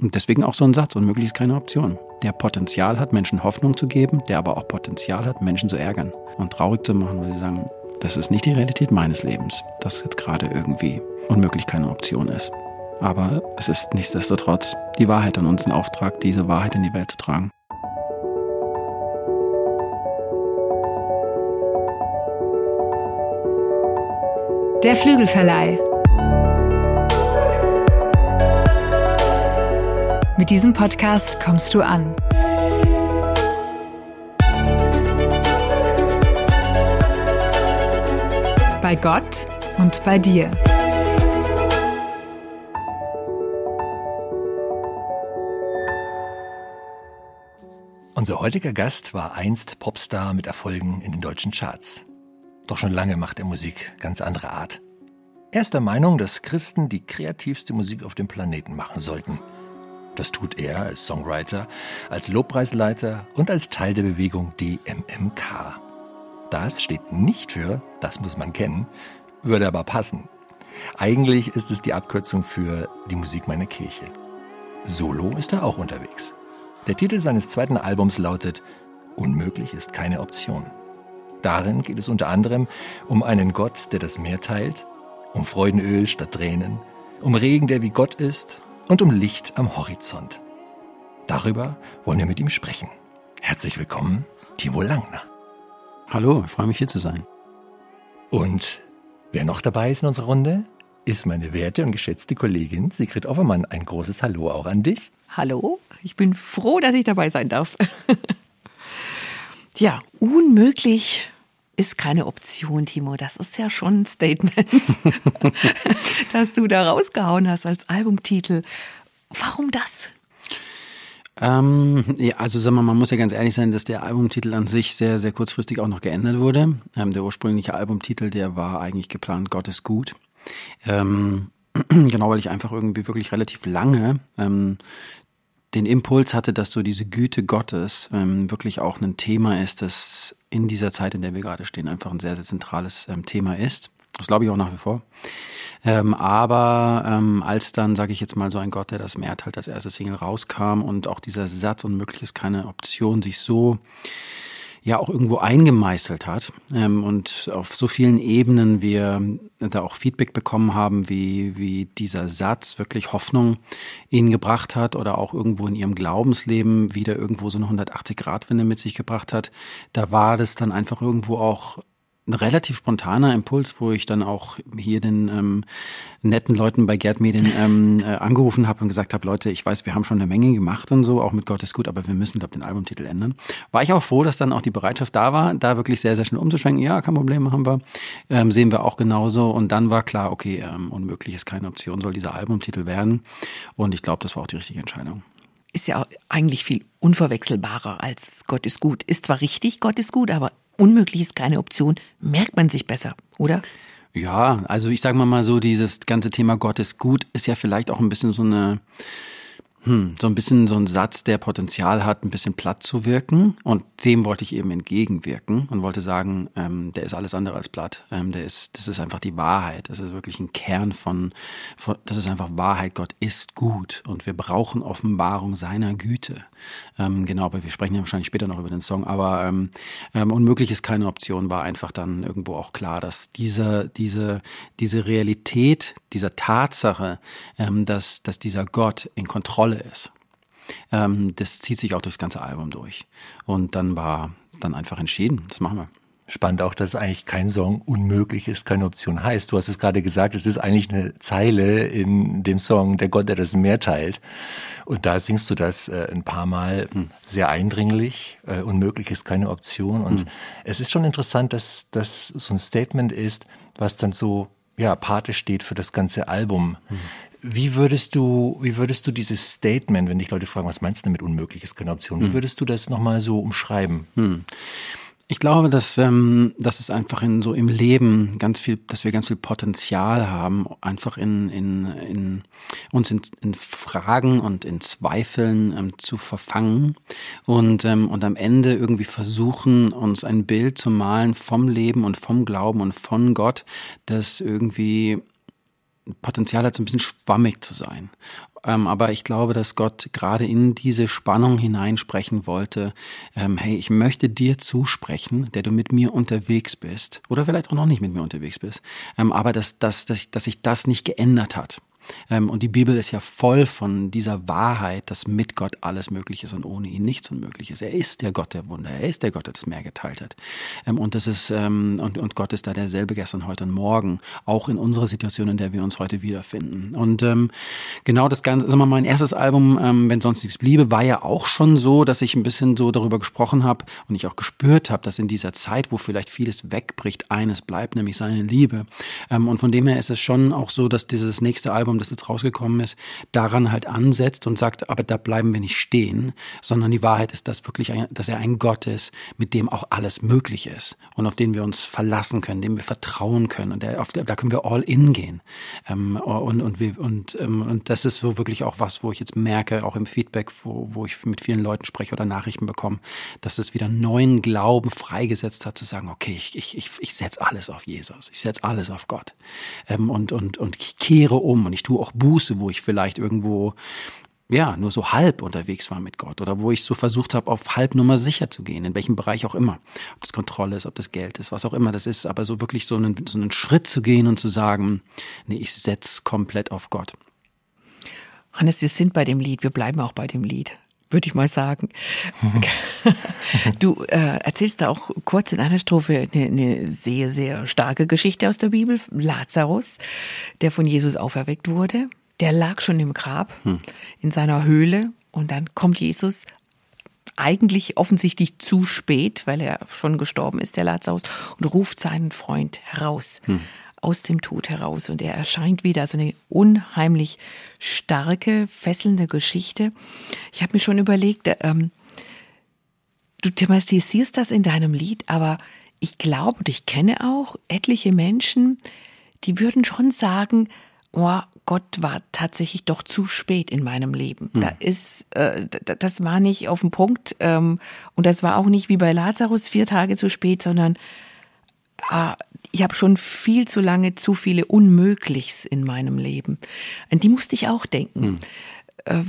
Und deswegen auch so ein Satz, unmöglich ist keine Option. Der Potenzial hat, Menschen Hoffnung zu geben, der aber auch Potenzial hat, Menschen zu ärgern und traurig zu machen, weil sie sagen, das ist nicht die Realität meines Lebens, dass jetzt gerade irgendwie unmöglich keine Option ist. Aber es ist nichtsdestotrotz die Wahrheit an uns, ein Auftrag, diese Wahrheit in die Welt zu tragen. Der Flügelverleih. Mit diesem Podcast kommst du an. Bei Gott und bei dir. Unser heutiger Gast war einst Popstar mit Erfolgen in den deutschen Charts. Doch schon lange macht er Musik ganz anderer Art. Er ist der Meinung, dass Christen die kreativste Musik auf dem Planeten machen sollten – das tut er als Songwriter, als Lobpreisleiter und als Teil der Bewegung DMMK. Das steht nicht für, das muss man kennen, würde aber passen. Eigentlich ist es die Abkürzung für die Musik meiner Kirche. Solo ist er auch unterwegs. Der Titel seines zweiten Albums lautet Unmöglich ist keine Option. Darin geht es unter anderem um einen Gott, der das Meer teilt, um Freudenöl statt Tränen, um Regen, der wie Gott ist und um Licht am Horizont. Darüber wollen wir mit ihm sprechen. Herzlich willkommen, Timo Langner. Hallo, ich freue mich hier zu sein. Und wer noch dabei ist in unserer Runde, ist meine werte und geschätzte Kollegin Sigrid Offermann. Ein großes Hallo auch an dich. Hallo, ich bin froh, dass ich dabei sein darf. ja, unmöglich ist keine Option, Timo. Das ist ja schon ein Statement, das du da rausgehauen hast als Albumtitel. Warum das? Ähm, ja, also sagen wir, man muss ja ganz ehrlich sein, dass der Albumtitel an sich sehr, sehr kurzfristig auch noch geändert wurde. Ähm, der ursprüngliche Albumtitel, der war eigentlich geplant, Gott ist gut. Ähm, genau, weil ich einfach irgendwie wirklich relativ lange ähm, den Impuls hatte, dass so diese Güte Gottes ähm, wirklich auch ein Thema ist, das in dieser Zeit, in der wir gerade stehen, einfach ein sehr, sehr zentrales ähm, Thema ist. Das glaube ich auch nach wie vor. Ähm, aber ähm, als dann, sage ich jetzt mal, so ein Gott, der das Meer halt als erste Single rauskam und auch dieser Satz unmöglich ist keine Option sich so ja auch irgendwo eingemeißelt hat ähm, und auf so vielen Ebenen wir da auch Feedback bekommen haben, wie, wie dieser Satz wirklich Hoffnung ihnen gebracht hat oder auch irgendwo in ihrem Glaubensleben wieder irgendwo so eine 180-Grad-Wende mit sich gebracht hat. Da war das dann einfach irgendwo auch ein relativ spontaner Impuls, wo ich dann auch hier den ähm, netten Leuten bei Gerd Medien ähm, äh, angerufen habe und gesagt habe, Leute, ich weiß, wir haben schon eine Menge gemacht und so, auch mit Gott ist gut, aber wir müssen, glaube den Albumtitel ändern. War ich auch froh, dass dann auch die Bereitschaft da war, da wirklich sehr, sehr schnell umzuschwenken. Ja, kein Problem, haben wir. Ähm, sehen wir auch genauso. Und dann war klar, okay, ähm, unmöglich ist keine Option, soll dieser Albumtitel werden. Und ich glaube, das war auch die richtige Entscheidung ist ja eigentlich viel unverwechselbarer als Gott ist gut. Ist zwar richtig, Gott ist gut, aber unmöglich ist keine Option, merkt man sich besser, oder? Ja, also ich sage mal so, dieses ganze Thema Gott ist gut ist ja vielleicht auch ein bisschen so eine hm, so ein bisschen so ein Satz, der Potenzial hat, ein bisschen platt zu wirken. Und dem wollte ich eben entgegenwirken und wollte sagen, ähm, der ist alles andere als platt. Ähm, der ist, das ist einfach die Wahrheit. Das ist wirklich ein Kern von, von, das ist einfach Wahrheit. Gott ist gut und wir brauchen Offenbarung seiner Güte. Ähm, genau, aber wir sprechen ja wahrscheinlich später noch über den Song. Aber ähm, ähm, unmöglich ist keine Option, war einfach dann irgendwo auch klar, dass diese, diese, diese Realität, dieser Tatsache, ähm, dass, dass dieser Gott in Kontrolle ist, ähm, das zieht sich auch durchs ganze Album durch. Und dann war dann einfach entschieden, das machen wir. Spannend auch, dass eigentlich kein Song unmöglich ist, keine Option heißt. Du hast es gerade gesagt, es ist eigentlich eine Zeile in dem Song Der Gott, der das Meer teilt. Und da singst du das äh, ein paar Mal hm. sehr eindringlich. Äh, unmöglich ist keine Option. Und hm. es ist schon interessant, dass das so ein Statement ist, was dann so ja, Pate steht für das ganze Album. Hm. Wie würdest du, wie würdest du dieses Statement, wenn dich Leute fragen, was meinst du damit unmöglich ist keine Option, wie hm. würdest du das nochmal so umschreiben? Ich glaube, dass, ähm, dass es einfach in so im Leben ganz viel, dass wir ganz viel Potenzial haben, einfach in, in, in uns in, in Fragen und in Zweifeln ähm, zu verfangen und, ähm, und am Ende irgendwie versuchen, uns ein Bild zu malen vom Leben und vom Glauben und von Gott, das irgendwie Potenzial hat, so ein bisschen schwammig zu sein. Ähm, aber ich glaube, dass Gott gerade in diese Spannung hineinsprechen wollte. Ähm, hey, ich möchte dir zusprechen, der du mit mir unterwegs bist. Oder vielleicht auch noch nicht mit mir unterwegs bist. Ähm, aber dass, dass, dass, dass sich das nicht geändert hat. Ähm, und die Bibel ist ja voll von dieser Wahrheit, dass mit Gott alles möglich ist und ohne ihn nichts unmöglich ist. Er ist der Gott der Wunder. Er ist der Gott, der das Meer geteilt hat. Ähm, und das ist, ähm, und, und Gott ist da derselbe gestern, heute und morgen. Auch in unserer Situation, in der wir uns heute wiederfinden. Und genau das Ganze, also mein erstes Album, wenn sonst nichts bliebe, war ja auch schon so, dass ich ein bisschen so darüber gesprochen habe und ich auch gespürt habe, dass in dieser Zeit, wo vielleicht vieles wegbricht, eines bleibt, nämlich seine Liebe. und von dem her ist es schon auch so, dass dieses nächste Album das jetzt rausgekommen ist, daran halt ansetzt und sagt, aber da bleiben wir nicht stehen, sondern die Wahrheit ist, dass wirklich, ein, dass er ein Gott ist, mit dem auch alles möglich ist und auf den wir uns verlassen können, dem wir vertrauen können und der, auf der, da können wir all in gehen. Ähm, und, und, wir, und, ähm, und das ist so wirklich auch was, wo ich jetzt merke, auch im Feedback, wo, wo ich mit vielen Leuten spreche oder Nachrichten bekomme, dass es wieder neuen Glauben freigesetzt hat, zu sagen, okay, ich, ich, ich, ich setze alles auf Jesus, ich setze alles auf Gott ähm, und, und, und ich kehre um und ich tue auch Buße, wo ich vielleicht irgendwo ja, nur so halb unterwegs war mit Gott oder wo ich so versucht habe, auf Halbnummer sicher zu gehen, in welchem Bereich auch immer. Ob das Kontrolle ist, ob das Geld ist, was auch immer das ist, aber so wirklich so einen, so einen Schritt zu gehen und zu sagen, nee, ich setze komplett auf Gott. Hannes, wir sind bei dem Lied, wir bleiben auch bei dem Lied würde ich mal sagen. du äh, erzählst da auch kurz in einer Strophe eine, eine, sehr, sehr starke Geschichte aus der Bibel. Lazarus, der von Jesus auferweckt wurde, der lag schon im Grab, hm. in seiner Höhle und dann kommt Jesus eigentlich offensichtlich zu spät, weil er schon gestorben ist, der Lazarus, und ruft seinen Freund heraus. Hm aus dem Tod heraus und er erscheint wieder. Also eine unheimlich starke, fesselnde Geschichte. Ich habe mir schon überlegt, ähm, du thematisierst das in deinem Lied, aber ich glaube und ich kenne auch etliche Menschen, die würden schon sagen, oh, Gott war tatsächlich doch zu spät in meinem Leben. Hm. Da ist, äh, das war nicht auf den Punkt ähm, und das war auch nicht wie bei Lazarus vier Tage zu spät, sondern ah, ich habe schon viel zu lange zu viele Unmöglichs in meinem Leben. An die musste ich auch denken. Hm. Äh,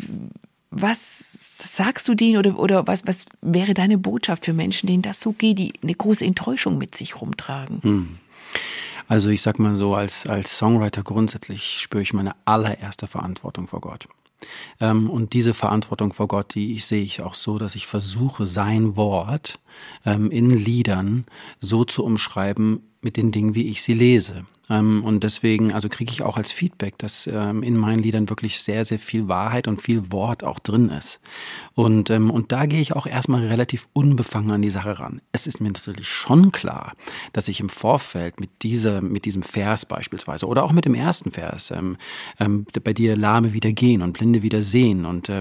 was sagst du denen oder, oder was, was wäre deine Botschaft für Menschen, denen das so geht, die eine große Enttäuschung mit sich rumtragen? Hm. Also ich sag mal so, als, als Songwriter grundsätzlich spüre ich meine allererste Verantwortung vor Gott. Ähm, und diese Verantwortung vor Gott, die ich sehe ich auch so, dass ich versuche, sein Wort ähm, in Liedern so zu umschreiben mit den Dingen, wie ich sie lese. Ähm, und deswegen, also kriege ich auch als Feedback, dass ähm, in meinen Liedern wirklich sehr, sehr viel Wahrheit und viel Wort auch drin ist. Und, ähm, und da gehe ich auch erstmal relativ unbefangen an die Sache ran. Es ist mir natürlich schon klar, dass ich im Vorfeld mit, dieser, mit diesem Vers beispielsweise oder auch mit dem ersten Vers, bei dir Lahme wieder gehen und Blinde wieder sehen und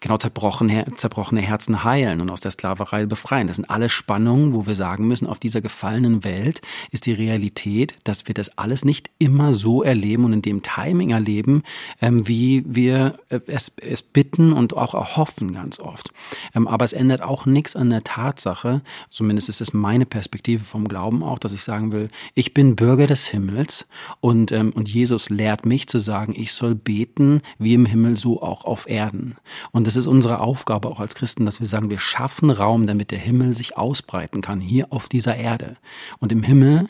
genau zerbrochene, zerbrochene Herzen heilen und aus der Sklaverei befreien. Das sind alle Spannungen, wo wir sagen müssen, auf dieser gefallenen Welt ist die Realität, dass wir das alles nicht immer so erleben und in dem Timing erleben, ähm, wie wir äh, es, es bitten und auch erhoffen ganz oft. Ähm, aber es ändert auch nichts an der Tatsache, zumindest ist es meine Perspektive vom Glauben auch, dass ich sagen will, ich bin Bürger des Himmels und, ähm, und Jesus lehrt mich zu sagen, ich soll beten wie im Himmel, so auch auf Erden. Und das ist unsere Aufgabe auch als Christen, dass wir sagen, wir schaffen Raum, damit der Himmel sich ausbreiten kann, hier auf dieser Erde. Und im Himmel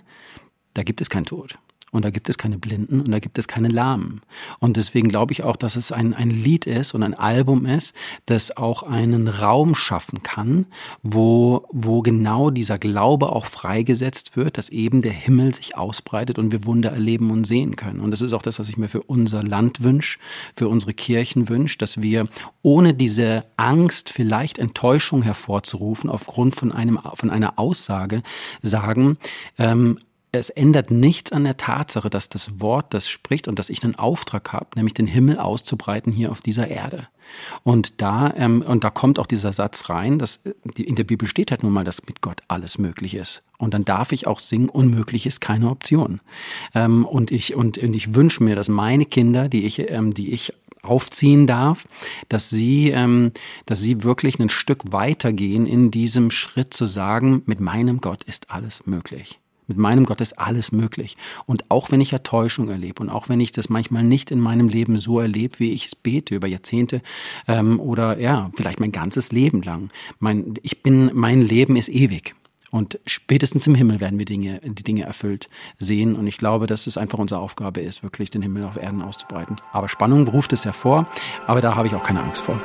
da gibt es keinen Tod. Und da gibt es keine Blinden und da gibt es keine Lahmen. Und deswegen glaube ich auch, dass es ein, ein Lied ist und ein Album ist, das auch einen Raum schaffen kann, wo, wo genau dieser Glaube auch freigesetzt wird, dass eben der Himmel sich ausbreitet und wir Wunder erleben und sehen können. Und das ist auch das, was ich mir für unser Land wünsche, für unsere Kirchen wünsche, dass wir ohne diese Angst, vielleicht Enttäuschung hervorzurufen, aufgrund von einem, von einer Aussage sagen, ähm, es ändert nichts an der Tatsache, dass das Wort das spricht und dass ich einen Auftrag habe, nämlich den Himmel auszubreiten hier auf dieser Erde. Und da ähm, und da kommt auch dieser Satz rein, dass die, in der Bibel steht halt nun mal, dass mit Gott alles möglich ist. Und dann darf ich auch singen, unmöglich ist keine Option. Ähm, und ich und, und ich wünsche mir, dass meine Kinder, die ich ähm, die ich aufziehen darf, dass sie, ähm, dass sie wirklich ein Stück weitergehen in diesem Schritt zu sagen, mit meinem Gott ist alles möglich. Mit meinem Gott ist alles möglich. Und auch wenn ich Enttäuschung erlebe und auch wenn ich das manchmal nicht in meinem Leben so erlebe, wie ich es bete über Jahrzehnte ähm, oder ja, vielleicht mein ganzes Leben lang. Mein, ich bin, mein Leben ist ewig. Und spätestens im Himmel werden wir Dinge, die Dinge erfüllt sehen. Und ich glaube, dass es einfach unsere Aufgabe ist, wirklich den Himmel auf Erden auszubreiten. Aber Spannung ruft es hervor. Aber da habe ich auch keine Angst vor.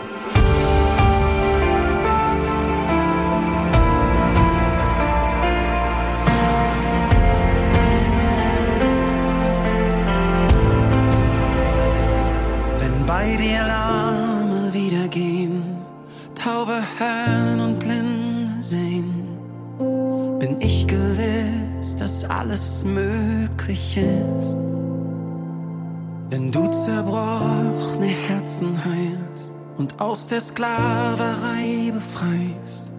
Alles möglich ist. Wenn du zerbrochene Herzen heilst und aus der Sklaverei befreist,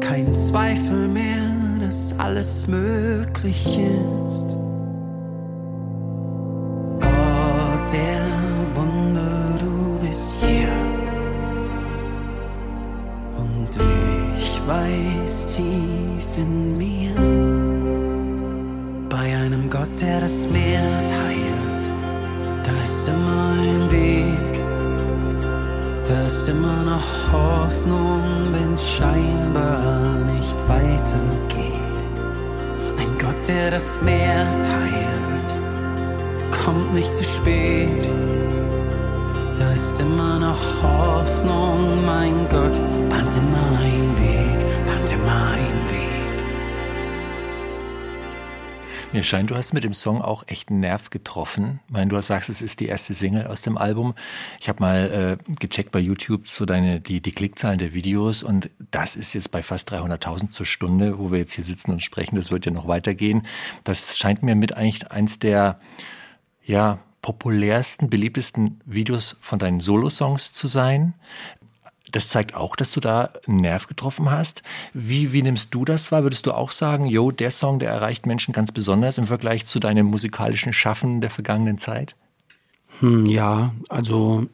kein Zweifel mehr, dass alles möglich ist. Gott der Wunder, du bist hier. Weiß tief in mir, bei einem Gott, der das Meer teilt, da ist immer ein Weg, da ist immer noch Hoffnung, wenn scheinbar nicht weitergeht. Ein Gott, der das Meer teilt, kommt nicht zu spät. Da ist immer noch Hoffnung, mein Gott, band immer ein Weg, band immer ein Weg. Mir scheint, du hast mit dem Song auch echt einen Nerv getroffen. Ich meine, du sagst, es ist die erste Single aus dem Album. Ich habe mal äh, gecheckt bei YouTube so deine die die Klickzahlen der Videos und das ist jetzt bei fast 300.000 zur Stunde, wo wir jetzt hier sitzen und sprechen. Das wird ja noch weitergehen. Das scheint mir mit eigentlich eins der ja populärsten, beliebtesten Videos von deinen Solo-Songs zu sein das zeigt auch, dass du da einen Nerv getroffen hast. Wie, wie nimmst du das wahr? Würdest du auch sagen, jo, der Song, der erreicht Menschen ganz besonders im Vergleich zu deinem musikalischen Schaffen der vergangenen Zeit? Hm, ja, also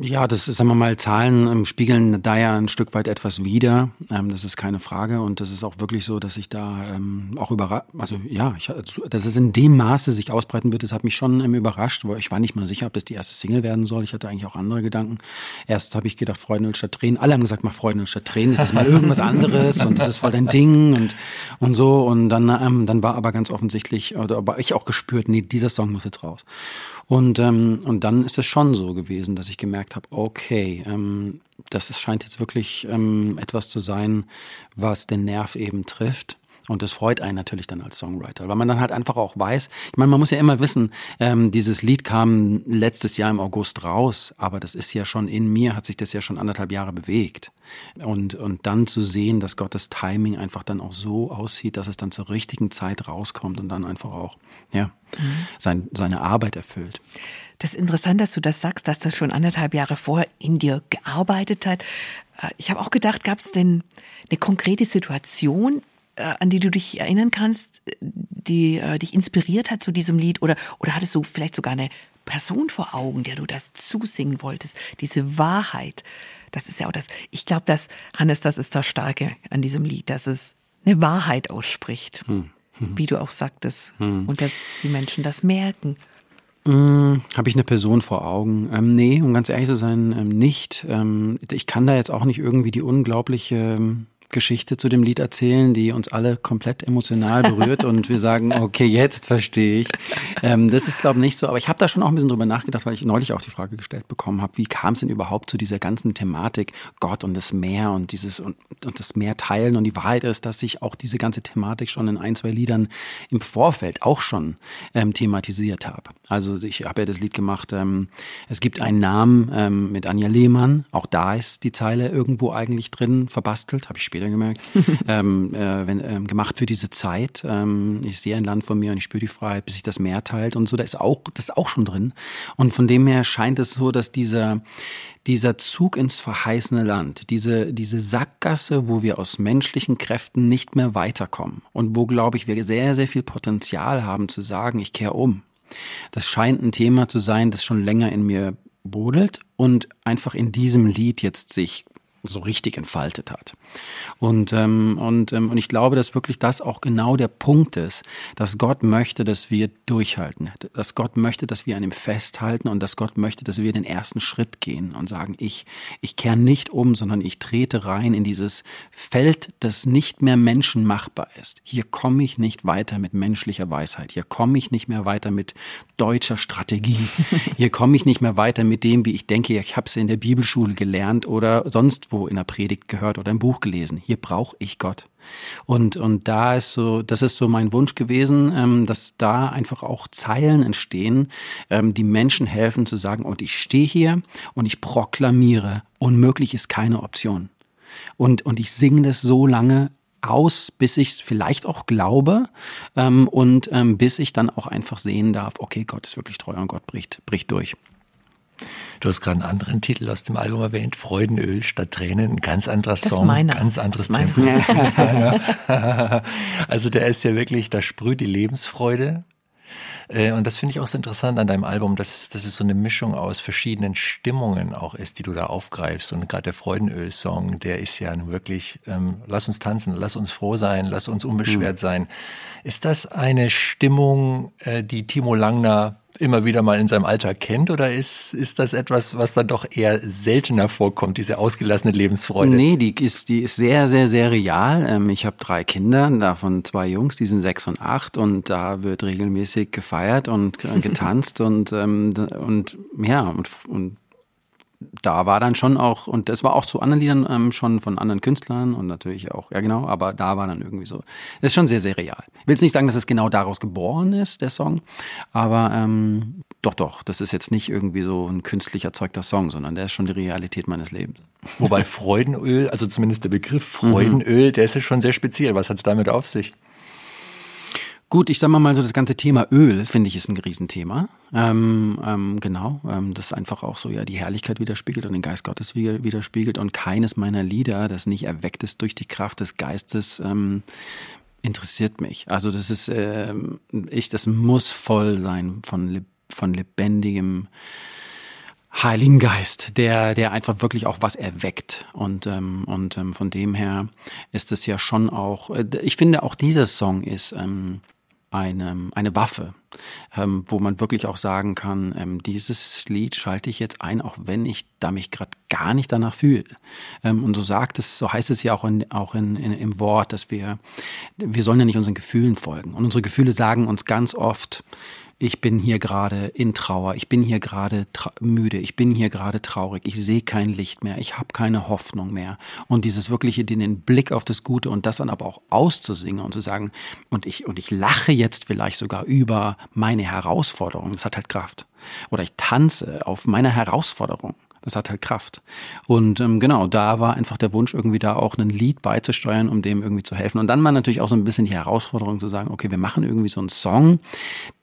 ja, das ist, sagen wir mal, Zahlen ähm, spiegeln da ja ein Stück weit etwas wider. Ähm, das ist keine Frage. Und das ist auch wirklich so, dass ich da ähm, auch überrascht, also ja, ich, dass es in dem Maße sich ausbreiten wird, das hat mich schon ähm, überrascht, weil ich war nicht mal sicher, ob das die erste Single werden soll. Ich hatte eigentlich auch andere Gedanken. Erst habe ich gedacht, Freunde statt Tränen. Alle haben gesagt, mach Freunde statt Tränen. Das ist mal irgendwas anderes und das ist voll dein Ding und, und so. Und dann, dann war aber ganz offensichtlich, oder aber ich auch gespürt, nee, dieser Song muss jetzt raus. Und, ähm, und dann ist es schon so gewesen, dass ich gemerkt habe, okay, ähm, das scheint jetzt wirklich ähm, etwas zu sein, was den Nerv eben trifft. Und das freut einen natürlich dann als Songwriter, weil man dann halt einfach auch weiß, ich meine, man muss ja immer wissen, ähm, dieses Lied kam letztes Jahr im August raus, aber das ist ja schon in mir, hat sich das ja schon anderthalb Jahre bewegt. Und, und dann zu sehen, dass Gottes Timing einfach dann auch so aussieht, dass es dann zur richtigen Zeit rauskommt und dann einfach auch, ja, mhm. sein, seine Arbeit erfüllt. Das ist interessant, dass du das sagst, dass das schon anderthalb Jahre vorher in dir gearbeitet hat. Äh, ich habe auch gedacht, gab es denn eine konkrete Situation, an die du dich erinnern kannst, die äh, dich inspiriert hat zu diesem Lied? Oder, oder hattest du vielleicht sogar eine Person vor Augen, der du das zusingen wolltest? Diese Wahrheit. Das ist ja auch das. Ich glaube, dass, Hannes, das ist das Starke an diesem Lied, dass es eine Wahrheit ausspricht. Hm. Hm. Wie du auch sagtest. Hm. Und dass die Menschen das merken. Hm, Habe ich eine Person vor Augen? Ähm, nee, um ganz ehrlich zu sein, ähm, nicht. Ähm, ich kann da jetzt auch nicht irgendwie die unglaubliche ähm, Geschichte zu dem Lied erzählen, die uns alle komplett emotional berührt und wir sagen, okay, jetzt verstehe ich. Ähm, das ist, glaube ich, nicht so, aber ich habe da schon auch ein bisschen drüber nachgedacht, weil ich neulich auch die Frage gestellt bekommen habe, wie kam es denn überhaupt zu dieser ganzen Thematik Gott und das Meer und dieses und, und das Meer teilen und die Wahrheit ist, dass ich auch diese ganze Thematik schon in ein, zwei Liedern im Vorfeld auch schon ähm, thematisiert habe. Also ich habe ja das Lied gemacht, ähm, es gibt einen Namen ähm, mit Anja Lehmann, auch da ist die Zeile irgendwo eigentlich drin, verbastelt, habe ich später später gemerkt, ähm, äh, wenn, ähm, gemacht für diese Zeit. Ähm, ich sehe ein Land vor mir und ich spüre die Freiheit, bis sich das Meer teilt und so. Da ist auch, das ist auch schon drin. Und von dem her scheint es so, dass dieser, dieser Zug ins verheißene Land, diese, diese Sackgasse, wo wir aus menschlichen Kräften nicht mehr weiterkommen und wo, glaube ich, wir sehr, sehr viel Potenzial haben zu sagen, ich kehre um. Das scheint ein Thema zu sein, das schon länger in mir brodelt und einfach in diesem Lied jetzt sich so richtig entfaltet hat. Und, ähm, und, ähm, und ich glaube, dass wirklich das auch genau der Punkt ist, dass Gott möchte, dass wir durchhalten, dass Gott möchte, dass wir an ihm festhalten und dass Gott möchte, dass wir den ersten Schritt gehen und sagen, ich, ich kehre nicht um, sondern ich trete rein in dieses Feld, das nicht mehr menschenmachbar ist. Hier komme ich nicht weiter mit menschlicher Weisheit. Hier komme ich nicht mehr weiter mit deutscher Strategie. Hier komme ich nicht mehr weiter mit dem, wie ich denke, ich habe es in der Bibelschule gelernt oder sonst wo in der Predigt gehört oder im Buch gelesen. Hier brauche ich Gott. Und, und da ist so, das ist so mein Wunsch gewesen, ähm, dass da einfach auch Zeilen entstehen, ähm, die Menschen helfen zu sagen, und ich stehe hier und ich proklamiere, unmöglich ist keine Option. Und, und ich singe das so lange aus, bis ich es vielleicht auch glaube ähm, und ähm, bis ich dann auch einfach sehen darf, okay, Gott ist wirklich treu und Gott bricht, bricht durch. Du hast gerade einen anderen Titel aus dem Album erwähnt, Freudenöl statt Tränen, ein ganz anderer Das Song, meiner. ganz anderes Das Tempo. Deiner. also der ist ja wirklich, da sprüht die Lebensfreude. Äh, Und das finde ich auch so interessant an deinem Album, dass, dass es so eine Mischung aus verschiedenen Stimmungen auch ist, die du da aufgreifst. Und gerade der Freudenöl-Song, der ist ja nun wirklich, ähm, lass uns tanzen, lass uns froh sein, lass uns unbeschwert sein. Ist das eine Stimmung, äh, die Timo Langner immer wieder mal in seinem Alltag kennt oder ist, ist das etwas, was dann doch eher seltener vorkommt, diese ausgelassene Lebensfreude? Nee, die ist, die ist sehr, sehr, sehr real. Ähm, Ich habe drei Kinder, davon zwei Jungs, die sind sechs und acht und da wird regelmäßig gefeiert und äh, getanzt und, ähm, und ja, und, und da war dann schon auch, und das war auch zu anderen Liedern ähm, schon von anderen Künstlern und natürlich auch, ja genau, aber da war dann irgendwie so, das ist schon sehr, sehr real. Ich will jetzt nicht sagen, dass es genau daraus geboren ist, der Song, aber ähm, doch, doch, das ist jetzt nicht irgendwie so ein künstlich erzeugter Song, sondern der ist schon die Realität meines Lebens. Wobei Freudenöl, also zumindest der Begriff Freudenöl, der ist ja schon sehr speziell. Was hat es damit auf sich? Gut, ich sag mal mal so, das ganze Thema Öl, finde ich, ist ein Riesenthema. Ähm, ähm, genau, ähm, das einfach auch so ja die Herrlichkeit widerspiegelt und den Geist Gottes widerspiegelt. Und keines meiner Lieder, das nicht erweckt ist durch die Kraft des Geistes, ähm, interessiert mich. Also das ist, ähm, ich, das muss voll sein von, von lebendigem Heiligen Geist, der, der einfach wirklich auch was erweckt. Und, ähm, und ähm, von dem her ist es ja schon auch, äh, ich finde auch dieser Song ist ähm, eine, eine Waffe, ähm, wo man wirklich auch sagen kann, ähm, dieses Lied schalte ich jetzt ein, auch wenn ich da mich gerade gar nicht danach fühle. Ähm, und so sagt es, so heißt es ja auch, in, auch in, in, im Wort, dass wir, wir sollen ja nicht unseren Gefühlen folgen. Und unsere Gefühle sagen uns ganz oft, ich bin hier gerade in Trauer, ich bin hier gerade müde, ich bin hier gerade traurig, ich sehe kein Licht mehr, ich habe keine Hoffnung mehr. Und dieses wirkliche, den den Blick auf das Gute und das dann aber auch auszusingen und zu sagen, und ich, und ich lache jetzt vielleicht sogar über meine Herausforderung, das hat halt Kraft. Oder ich tanze auf meine Herausforderung. Das hat halt Kraft. Und ähm, genau, da war einfach der Wunsch, irgendwie da auch ein Lied beizusteuern, um dem irgendwie zu helfen. Und dann war natürlich auch so ein bisschen die Herausforderung zu sagen, okay, wir machen irgendwie so einen Song,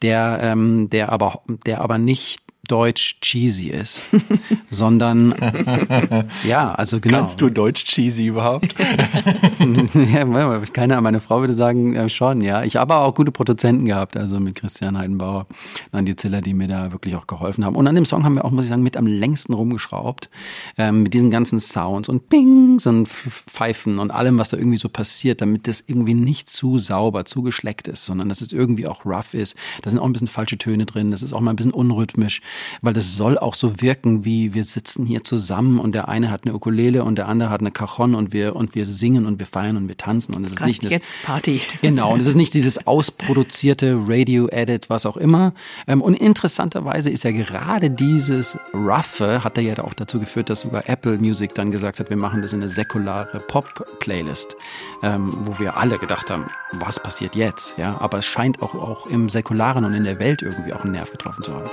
der, ähm, der aber, der aber nicht deutsch cheesy ist, sondern ja, also genau. Kannst du Deutsch cheesy überhaupt? ja, keine Ahnung, meine Frau würde sagen, äh, schon, ja. Ich habe aber auch gute Produzenten gehabt, also mit Christian Heidenbauer, dann die Ziller, die mir da wirklich auch geholfen haben. Und an dem Song haben wir auch, muss ich sagen, mit am längsten rumgeschraubt, ähm, mit diesen ganzen Sounds und Pings und Pf- Pfeifen und allem, was da irgendwie so passiert, damit das irgendwie nicht zu sauber, zu geschleckt ist, sondern dass es irgendwie auch rough ist. Da sind auch ein bisschen falsche Töne drin, das ist auch mal ein bisschen unrhythmisch, weil das soll auch so wirken, wie wir sitzen hier zusammen und der eine hat eine Ukulele und der andere hat eine Cajon und wir, und wir singen und wir feiern und wir tanzen und es ist nicht das, jetzt ist Party. Genau, und es ist nicht dieses ausproduzierte Radio-Edit, was auch immer. Ähm, Und interessanterweise ist ja gerade dieses Roughe, hat er ja auch dazu geführt, dass sogar Apple Music dann gesagt hat, wir machen das in eine säkulare Pop-Playlist, ähm, wo wir alle gedacht haben, was passiert jetzt? Ja, aber es scheint auch, auch im Säkularen und in der Welt irgendwie auch einen Nerv getroffen zu haben.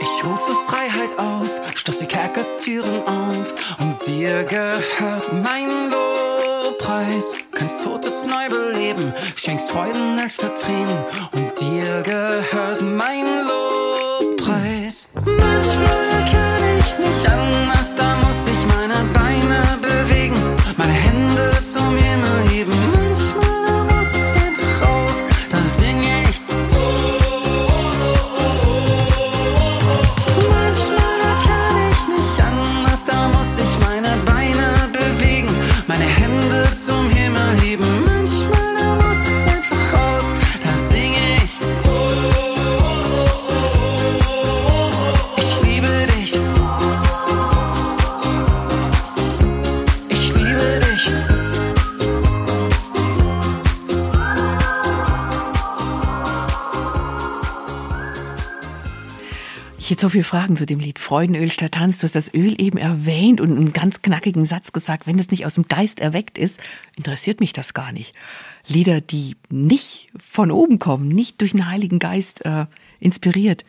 Ich rufe Freiheit aus, stoß die Kerkertüren auf und dir gehört mein Lobpreis. Kannst Totes neu beleben, schenkst Freuden statt Tränen und dir gehört mein Lobpreis. Manchmal kann ich nicht anders, jetzt so viele Fragen zu dem Lied Freudenöl statt Tanz. Du hast das Öl eben erwähnt und einen ganz knackigen Satz gesagt, wenn es nicht aus dem Geist erweckt ist, interessiert mich das gar nicht. Lieder, die nicht von oben kommen, nicht durch den Heiligen Geist äh, inspiriert.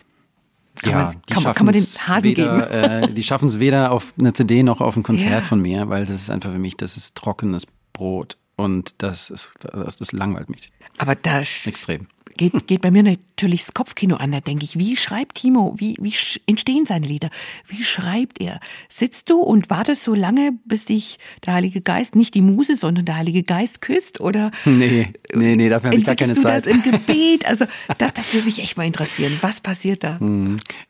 Kann ja, man, die kann, man- kann man den Hasen weder, geben? Äh, die schaffen es weder auf einer CD noch auf ein Konzert Ja. von mir, weil das ist einfach für mich, das ist trockenes Brot. Und das ist, das, das langweilt mich Aber da extrem. Geht, geht bei mir natürlich das Kopfkino an. Da denke ich, wie schreibt Timo, wie, wie entstehen seine Lieder? Wie schreibt er? Sitzt du und wartest so lange, bis dich der Heilige Geist, nicht die Muse, sondern der Heilige Geist küsst? Oder Nee, nee, nee, dafür habe ich gar keine du Zeit. das im Gebet? Also das, das würde mich echt mal interessieren. Was passiert da?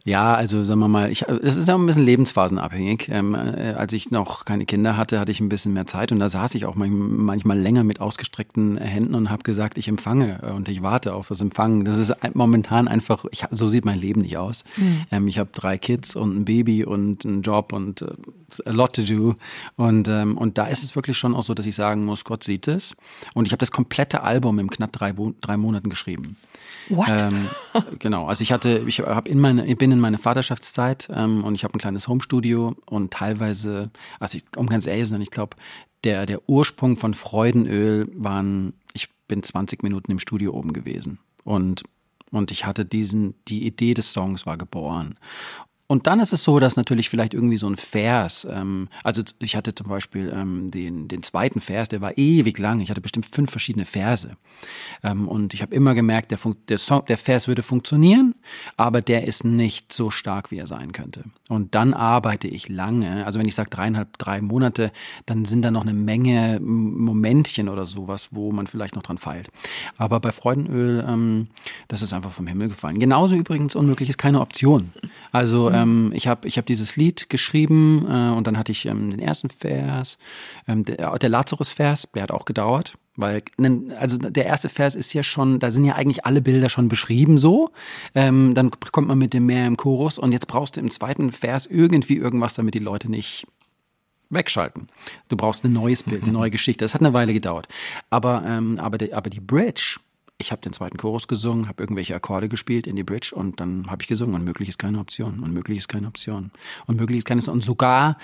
Ja, also sagen wir mal, ich, es ist auch ein bisschen lebensphasenabhängig. Ähm, äh, als ich noch keine Kinder hatte, hatte ich ein bisschen mehr Zeit und da saß ich auch manch- manchmal länger mit ausgestreckten Händen und habe gesagt, ich empfange äh, und ich warte auf das Empfangen. Das ist momentan einfach, ich, so sieht mein Leben nicht aus. Ähm, ich habe drei Kids und ein Baby und einen Job und äh, a lot to do. Und, ähm, und da ist es wirklich schon auch so, dass ich sagen muss, Gott sieht es. Und ich habe das komplette Album in knapp drei, drei Monaten geschrieben. What? Ähm, genau, also ich hatte, ich hab in meine, ich bin in meine Vaterschaftszeit ähm, und ich habe ein kleines Homestudio und teilweise, also ich, um ganz ehrlich zu sein, ich glaube, der, der Ursprung von Freudenöl waren, ich bin 20 Minuten im Studio oben gewesen und, und ich hatte diesen, die Idee des Songs war geboren. Und dann ist es so, dass natürlich vielleicht irgendwie so ein Vers, ähm, also ich hatte zum Beispiel ähm, den, den zweiten Vers, der war ewig lang. Ich hatte bestimmt fünf verschiedene Verse. Ähm, und ich habe immer gemerkt, der, der, Song, der Vers würde funktionieren, aber der ist nicht so stark, wie er sein könnte. Und dann arbeite ich lange, also wenn ich sage dreieinhalb, drei Monate, dann sind da noch eine Menge Momentchen oder sowas, wo man vielleicht noch dran feilt. Aber bei Freudenöl, ähm, das ist einfach vom Himmel gefallen. Genauso übrigens unmöglich ist keine Option. Also ähm, ich habe ich hab dieses Lied geschrieben äh, und dann hatte ich ähm, den ersten Vers, ähm, der, der Lazarus-Vers, der hat auch gedauert. Weil, also der erste Vers ist ja schon, da sind ja eigentlich alle Bilder schon beschrieben so. Ähm, dann kommt man mit dem Meer im Chorus und jetzt brauchst du im zweiten Vers irgendwie irgendwas, damit die Leute nicht wegschalten. Du brauchst ein neues Bild, eine neue Geschichte. Das hat eine Weile gedauert. Aber, ähm, aber, die, aber die Bridge, ich habe den zweiten Chorus gesungen, habe irgendwelche Akkorde gespielt in die Bridge und dann habe ich gesungen. Unmöglich ist keine Option. Unmöglich ist keine Option. Unmöglich ist keine Und sogar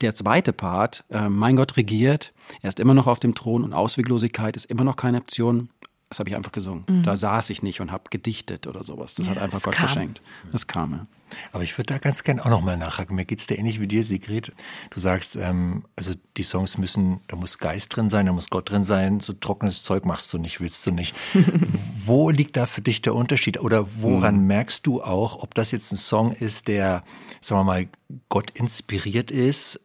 der zweite Part, äh, mein Gott regiert, er ist immer noch auf dem Thron und Ausweglosigkeit ist immer noch keine Option. Das habe ich einfach gesungen. Da saß ich nicht und habe gedichtet oder sowas. Das hat Ja, einfach es Gott kam. geschenkt. Das kam, ja. Aber ich würde da ganz gern auch nochmal nachhaken. Mir geht's da ähnlich wie dir, Sigrid. Du sagst, ähm, also die Songs müssen, da muss Geist drin sein, da muss Gott drin sein. So trockenes Zeug machst du nicht, willst du nicht. Wo liegt da für dich der Unterschied? Oder woran merkst du auch, ob das jetzt ein Song ist, der, sagen wir mal, Gott inspiriert ist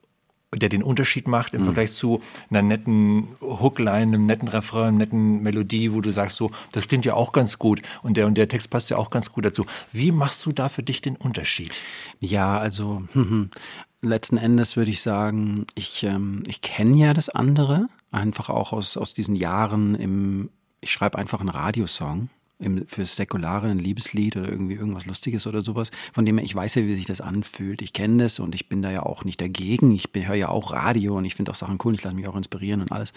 der den Unterschied macht im Vergleich zu einer netten Hookline, einem netten Refrain, einer netten Melodie, wo du sagst so, das klingt ja auch ganz gut und der und der Text passt ja auch ganz gut dazu. Wie machst du da für dich den Unterschied? Ja, also hm, letzten Endes würde ich sagen, ich, ähm, ich kenne ja das andere, einfach auch aus, aus diesen Jahren im, ich schreibe einfach einen Radiosong. Im, fürs Säkulare ein Liebeslied oder irgendwie irgendwas Lustiges oder sowas, von dem her, ich weiß ja, wie sich das anfühlt. Ich kenne das und ich bin da ja auch nicht dagegen. Ich höre ja auch Radio und ich finde auch Sachen cool. Ich lasse mich auch inspirieren und alles.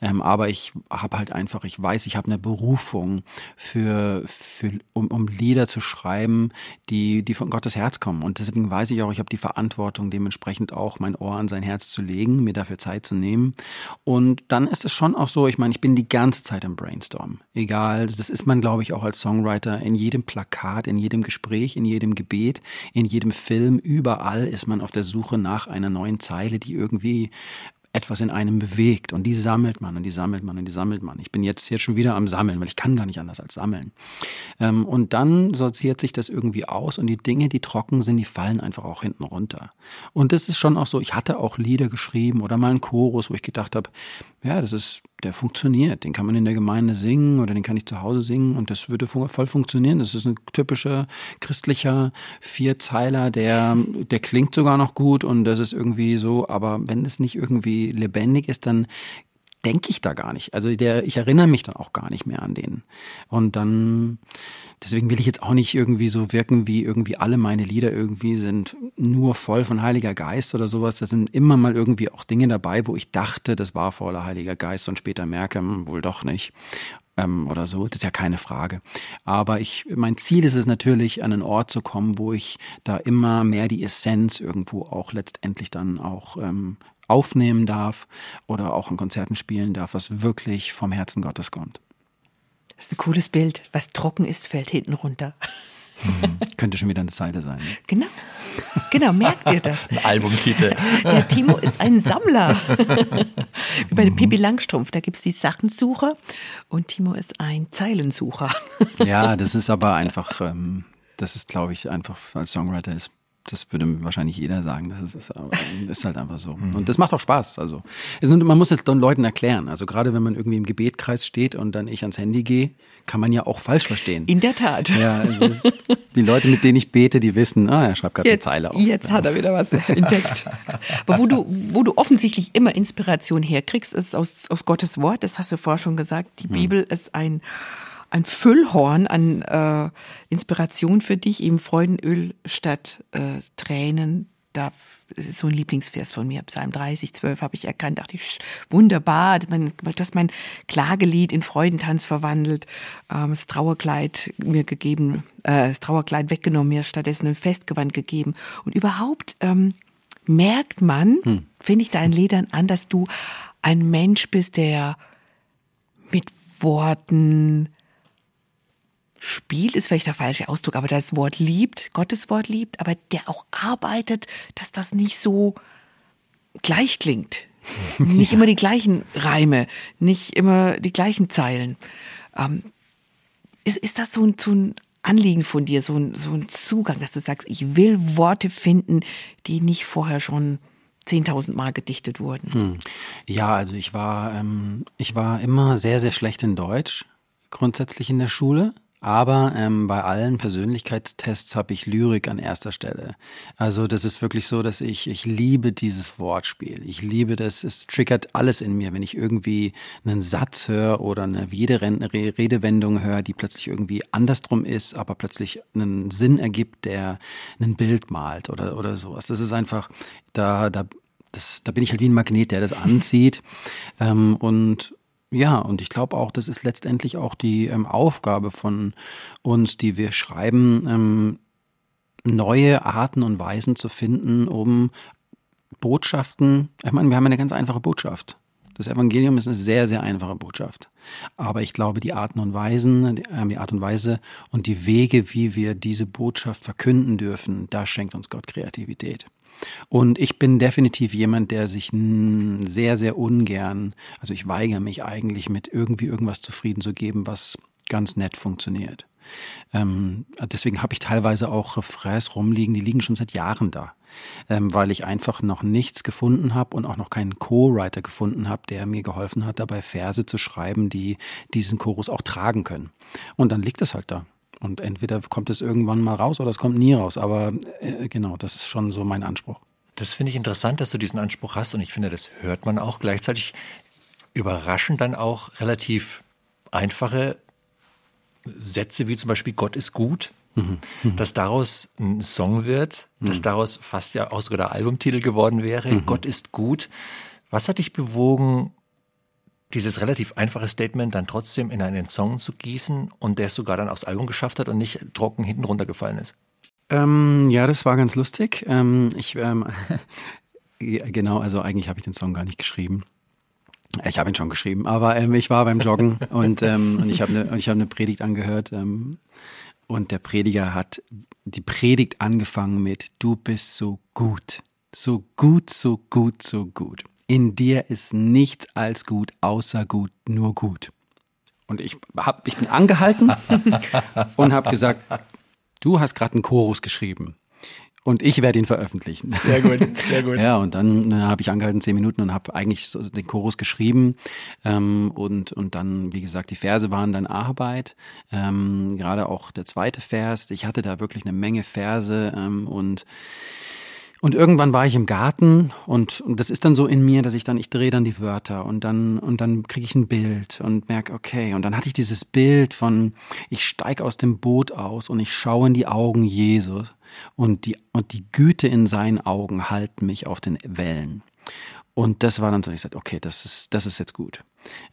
Ähm, aber ich habe halt einfach, ich weiß, ich habe eine Berufung für, für um, um Lieder zu schreiben, die, die von Gottes Herz kommen. Und deswegen weiß ich auch, ich habe die Verantwortung, dementsprechend auch mein Ohr an sein Herz zu legen, mir dafür Zeit zu nehmen. Und dann ist es schon auch so, ich meine, ich bin die ganze Zeit im Brainstorm. Egal, das ist man, glaube ich, auch als Songwriter in jedem Plakat, in jedem Gespräch, in jedem Gebet, in jedem Film, überall ist man auf der Suche nach einer neuen Zeile, die irgendwie etwas in einem bewegt und die sammelt man und die sammelt man und die sammelt man. Ich bin jetzt jetzt schon wieder am Sammeln, weil ich kann gar nicht anders als sammeln. Ähm, und dann sortiert sich das irgendwie aus und die Dinge, die trocken sind, die fallen einfach auch hinten runter. Und das ist schon auch so, ich hatte auch Lieder geschrieben oder mal einen Chorus, wo ich gedacht habe, ja, das ist, der funktioniert, den kann man in der Gemeinde singen oder den kann ich zu Hause singen und das würde voll funktionieren. Das ist ein typischer christlicher Vierzeiler, der, der klingt sogar noch gut und das ist irgendwie so, aber wenn es nicht irgendwie lebendig ist, dann denke ich da gar nicht. Also der, ich erinnere mich dann auch gar nicht mehr an den. Und dann, deswegen will ich jetzt auch nicht irgendwie so wirken, wie irgendwie alle meine Lieder irgendwie sind nur voll von Heiliger Geist oder sowas. Da sind immer mal irgendwie auch Dinge dabei, wo ich dachte, das war voller Heiliger Geist und später merke, hm, wohl doch nicht. ähm, oder so. Das ist ja keine Frage. Aber ich, mein Ziel ist es natürlich, an einen Ort zu kommen, wo ich da immer mehr die Essenz irgendwo auch letztendlich dann auch ähm, aufnehmen darf oder auch an Konzerten spielen darf, was wirklich vom Herzen Gottes kommt. Das ist ein cooles Bild. Was trocken ist, fällt hinten runter. Mhm. Könnte schon wieder eine Zeile sein. Genau. Genau, merkt ihr das? Ein Albumtitel. Der Timo ist ein Sammler. Wie bei mhm. Pippi Langstrumpf, da gibt es die Sachensucher und Timo ist ein Zeilensucher. Ja, das ist aber einfach, ähm, das ist, glaube ich, einfach als Songwriter ist das würde wahrscheinlich jeder sagen. Das ist, das ist halt einfach so. Mhm. Und das macht auch Spaß. Also man muss es dann Leuten erklären. Also gerade wenn man irgendwie im Gebetkreis steht und dann ich ans Handy gehe, kann man ja auch falsch verstehen. In der Tat. Ja, also die Leute, mit denen ich bete, die wissen, ah, er schreibt gerade eine Zeile auf. Jetzt hat er wieder was entdeckt. Aber wo du, wo du offensichtlich immer Inspiration herkriegst, ist aus, aus Gottes Wort. Das hast du vorher schon gesagt. Die hm. Bibel ist ein ein Füllhorn an äh, Inspiration für dich, eben Freudenöl statt äh, Tränen. Da ist so ein Lieblingsvers von mir, Psalm 30, 12 habe ich erkannt, dachte ich, wunderbar, du hast mein Klagelied in Freudentanz verwandelt, ähm, das Trauerkleid mir gegeben, äh, das Trauerkleid weggenommen, mir stattdessen ein Festgewand gegeben. Und überhaupt ähm, merkt man, hm. finde ich deinen Liedern an, dass du ein Mensch bist, der mit Worten, spielt, ist vielleicht der falsche Ausdruck, aber das Wort liebt, Gottes Wort liebt, aber der auch arbeitet, dass das nicht so gleich klingt. Nicht ja. immer die gleichen Reime, nicht immer die gleichen Zeilen. Ähm, ist, ist das so ein, so ein Anliegen von dir, so ein, so ein Zugang, dass du sagst, ich will Worte finden, die nicht vorher schon 10.000 Mal gedichtet wurden? Hm. Ja, also ich war, ähm, ich war immer sehr, sehr schlecht in Deutsch, grundsätzlich in der Schule. Aber ähm, bei allen Persönlichkeitstests habe ich Lyrik an erster Stelle. Also das ist wirklich so, dass ich, ich liebe dieses Wortspiel. Ich liebe das, es triggert alles in mir, wenn ich irgendwie einen Satz höre oder eine Redewendung höre, die plötzlich irgendwie andersrum ist, aber plötzlich einen Sinn ergibt, der ein Bild malt oder, oder sowas. Das ist einfach, da, da, das, da bin ich halt wie ein Magnet, der das anzieht. Ähm, und ja, und ich glaube auch, das ist letztendlich auch die ähm, Aufgabe von uns, die wir schreiben, ähm, neue Arten und Weisen zu finden, um Botschaften, ich meine, wir haben eine ganz einfache Botschaft. Das Evangelium ist eine sehr, sehr einfache Botschaft. Aber ich glaube, die Arten und Weisen, die Art und Weise und die Wege, wie wir diese Botschaft verkünden dürfen, da schenkt uns Gott Kreativität. Und ich bin definitiv jemand, der sich sehr, sehr ungern, also ich weigere mich eigentlich mit irgendwie irgendwas zufrieden zu geben, was ganz nett funktioniert. Ähm, deswegen habe ich teilweise auch Refrains rumliegen, die liegen schon seit Jahren da, ähm, weil ich einfach noch nichts gefunden habe und auch noch keinen Co-Writer gefunden habe, der mir geholfen hat, dabei Verse zu schreiben, die diesen Chorus auch tragen können. Und dann liegt es halt da. Und entweder kommt es irgendwann mal raus oder es kommt nie raus. Aber äh, genau, das ist schon so mein Anspruch. Das finde ich interessant, dass du diesen Anspruch hast und ich finde, das hört man auch gleichzeitig überraschend dann auch relativ einfache Sätze wie zum Beispiel Gott ist gut, mhm. Mhm. dass daraus ein Song wird, mhm. dass daraus fast ja auch sogar der Albumtitel geworden wäre, mhm. Gott ist gut. Was hat dich bewogen, dieses relativ einfache Statement dann trotzdem in einen Song zu gießen und der es sogar dann aufs Album geschafft hat und nicht trocken hinten runtergefallen ist? Ähm, ja, das war ganz lustig. Ähm, ich, ähm, genau, also eigentlich habe ich den Song gar nicht geschrieben. Ich habe ihn schon geschrieben, aber ähm, ich war beim Joggen und, ähm, und ich habe eine hab ne Predigt angehört ähm, und der Prediger hat die Predigt angefangen mit Du bist so gut, so gut, so gut, so gut. In dir ist nichts als gut, außer gut, nur gut. Und ich, hab, ich bin angehalten und habe gesagt, du hast gerade einen Chorus geschrieben. Und ich werde ihn veröffentlichen. Sehr gut, sehr gut. ja, und dann äh, habe ich angehalten zehn Minuten und habe eigentlich so den Chorus geschrieben. Ähm, und, und dann, wie gesagt, die Verse waren dann Arbeit. Ähm, gerade auch der zweite Vers. Ich hatte da wirklich eine Menge Verse ähm, und und irgendwann war ich im Garten und, und das ist dann so in mir, dass ich dann, ich drehe dann die Wörter und dann, und dann kriege ich ein Bild und merke, okay. Und dann hatte ich dieses Bild von, ich steige aus dem Boot aus und ich schaue in die Augen Jesus und die, und die Güte in seinen Augen halten mich auf den Wellen. Und das war dann so, ich sagte, okay, das ist, das ist jetzt gut.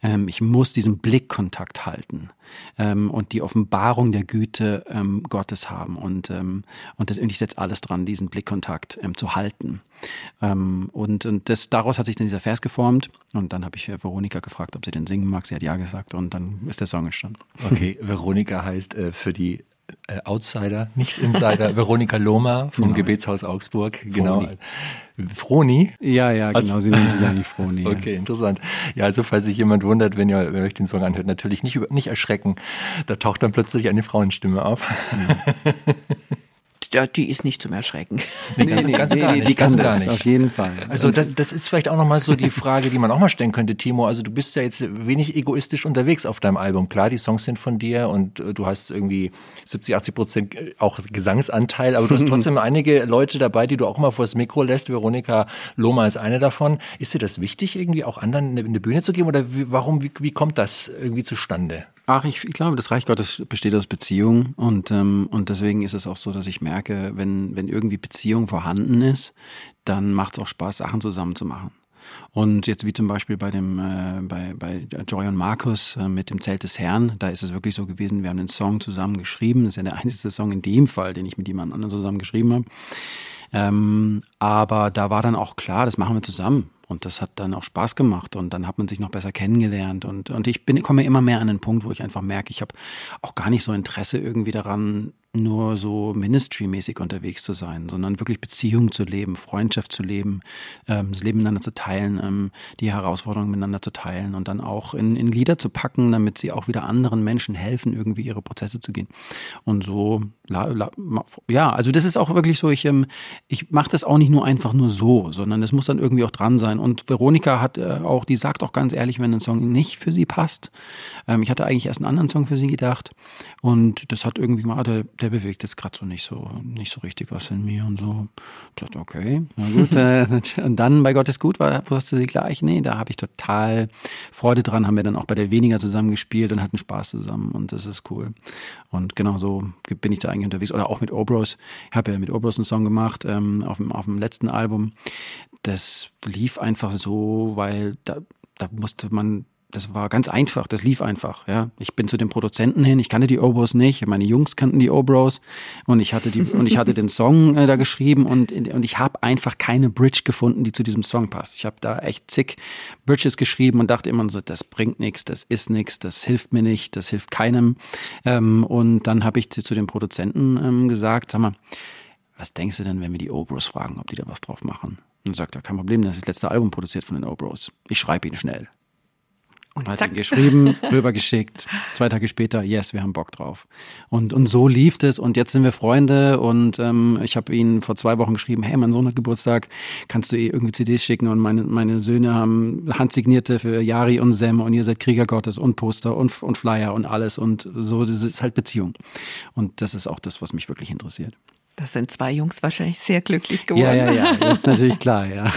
Ähm, ich muss diesen Blickkontakt halten ähm, und die Offenbarung der Güte ähm, Gottes haben. Und, ähm, und, das, und ich setze alles dran, diesen Blickkontakt ähm, zu halten. Ähm, und und das, daraus hat sich dann dieser Vers geformt. Und dann habe ich Veronika gefragt, ob sie den singen mag. Sie hat ja gesagt und dann ist der Song entstanden. Okay, Veronika heißt äh, für die äh, Outsider, nicht Insider, Veronika Lohmer vom genau. Gebetshaus Augsburg. Genau. Froni? Ja, ja, genau, sie nennen sich ja die Froni. Okay, ja. interessant. Ja, also falls sich jemand wundert, wenn ihr, wenn ihr euch den Song anhört, natürlich nicht, nicht erschrecken. Da taucht dann plötzlich eine Frauenstimme auf. Ja. die ist nicht zum Erschrecken. Nee, ganz, nee, ganz nee, gar nicht. Die kann gar nicht. Auf jeden Fall. Also das, das ist vielleicht auch nochmal so die Frage, die man auch mal stellen könnte, Timo. Also du bist ja jetzt wenig egoistisch unterwegs auf deinem Album. Klar, die Songs sind von dir und äh, du hast irgendwie 70, 80 Prozent äh, auch Gesangsanteil, aber du hast trotzdem einige Leute dabei, die du auch immer vors Mikro lässt. Veronika Loma ist eine davon. Ist dir das wichtig, irgendwie auch anderen eine Bühne zu geben oder wie, warum, wie, wie kommt das irgendwie zustande? Ach, ich, ich glaube, das Reich Gottes besteht aus Beziehung und, ähm, und deswegen ist es auch so, dass ich merke, wenn, wenn irgendwie Beziehung vorhanden ist, dann macht es auch Spaß, Sachen zusammen zu machen. Und jetzt wie zum Beispiel bei dem äh, bei, bei Joy und Markus äh, mit dem Zelt des Herrn, da ist es wirklich so gewesen, wir haben den Song zusammen geschrieben. Das ist ja der einzige Song in dem Fall, den ich mit jemand anderem zusammen geschrieben habe. Ähm, aber da war dann auch klar, das machen wir zusammen. Und das hat dann auch Spaß gemacht und dann hat man sich noch besser kennengelernt. Und, und ich bin, komme immer mehr an den Punkt, wo ich einfach merke, ich habe auch gar nicht so Interesse irgendwie daran, nur so ministry-mäßig unterwegs zu sein, sondern wirklich Beziehung zu leben, Freundschaft zu leben, ähm, das Leben miteinander zu teilen, ähm, die Herausforderungen miteinander zu teilen und dann auch in, in Lieder zu packen, damit sie auch wieder anderen Menschen helfen, irgendwie ihre Prozesse zu gehen. Und so, la, la, ja, also das ist auch wirklich so, ich, ähm, ich mache das auch nicht nur einfach nur so, sondern es muss dann irgendwie auch dran sein. Und Veronika hat äh, auch, die sagt auch ganz ehrlich, wenn ein Song nicht für sie passt. Ähm, ich hatte eigentlich erst einen anderen Song für sie gedacht und das hat irgendwie mal, der, der bewegt jetzt gerade so nicht so nicht so richtig was in mir und so. Ich dachte, okay, na gut. äh, und dann bei Gott ist gut, war, wusste sie gleich, nee, da habe ich total Freude dran, haben wir dann auch bei der Weniger zusammen gespielt und hatten Spaß zusammen und das ist cool. Und genau so bin ich da eigentlich unterwegs. Oder auch mit Obros. Ich habe ja mit Obros einen Song gemacht ähm, auf, dem, auf dem letzten Album. Das lief einfach so, weil da, da musste man das war ganz einfach, das lief einfach. Ja, ich bin zu den Produzenten hin, ich kannte die Obros nicht, meine Jungs kannten die Obros und ich hatte die und ich hatte den Song äh, da geschrieben und und ich habe einfach keine Bridge gefunden, die zu diesem Song passt. Ich habe da echt zig Bridges geschrieben und dachte immer so, das bringt nichts, das ist nichts, das hilft mir nicht, das hilft keinem. Ähm, und dann habe ich zu, zu den Produzenten ähm, gesagt, sag mal, was denkst du denn, wenn wir die Obros fragen, ob die da was drauf machen? Und sagt er, kein Problem, das ist das letzte Album produziert von den Obros. Ich schreibe ihn schnell. Und hat ihn geschrieben, rübergeschickt. Zwei Tage später, yes, wir haben Bock drauf. Und, und so lief es und jetzt sind wir Freunde und ähm, ich habe ihn vor zwei Wochen geschrieben, hey, mein Sohn hat Geburtstag, kannst du irgendwie CDs schicken? Und meine, meine Söhne haben handsignierte für Yari und Sam und ihr seid Krieger Gottes und Poster und, und Flyer und alles und so, das ist halt Beziehung. Und das ist auch das, was mich wirklich interessiert. Das sind zwei Jungs wahrscheinlich sehr glücklich geworden. Ja, ja, ja, das ist natürlich klar, ja.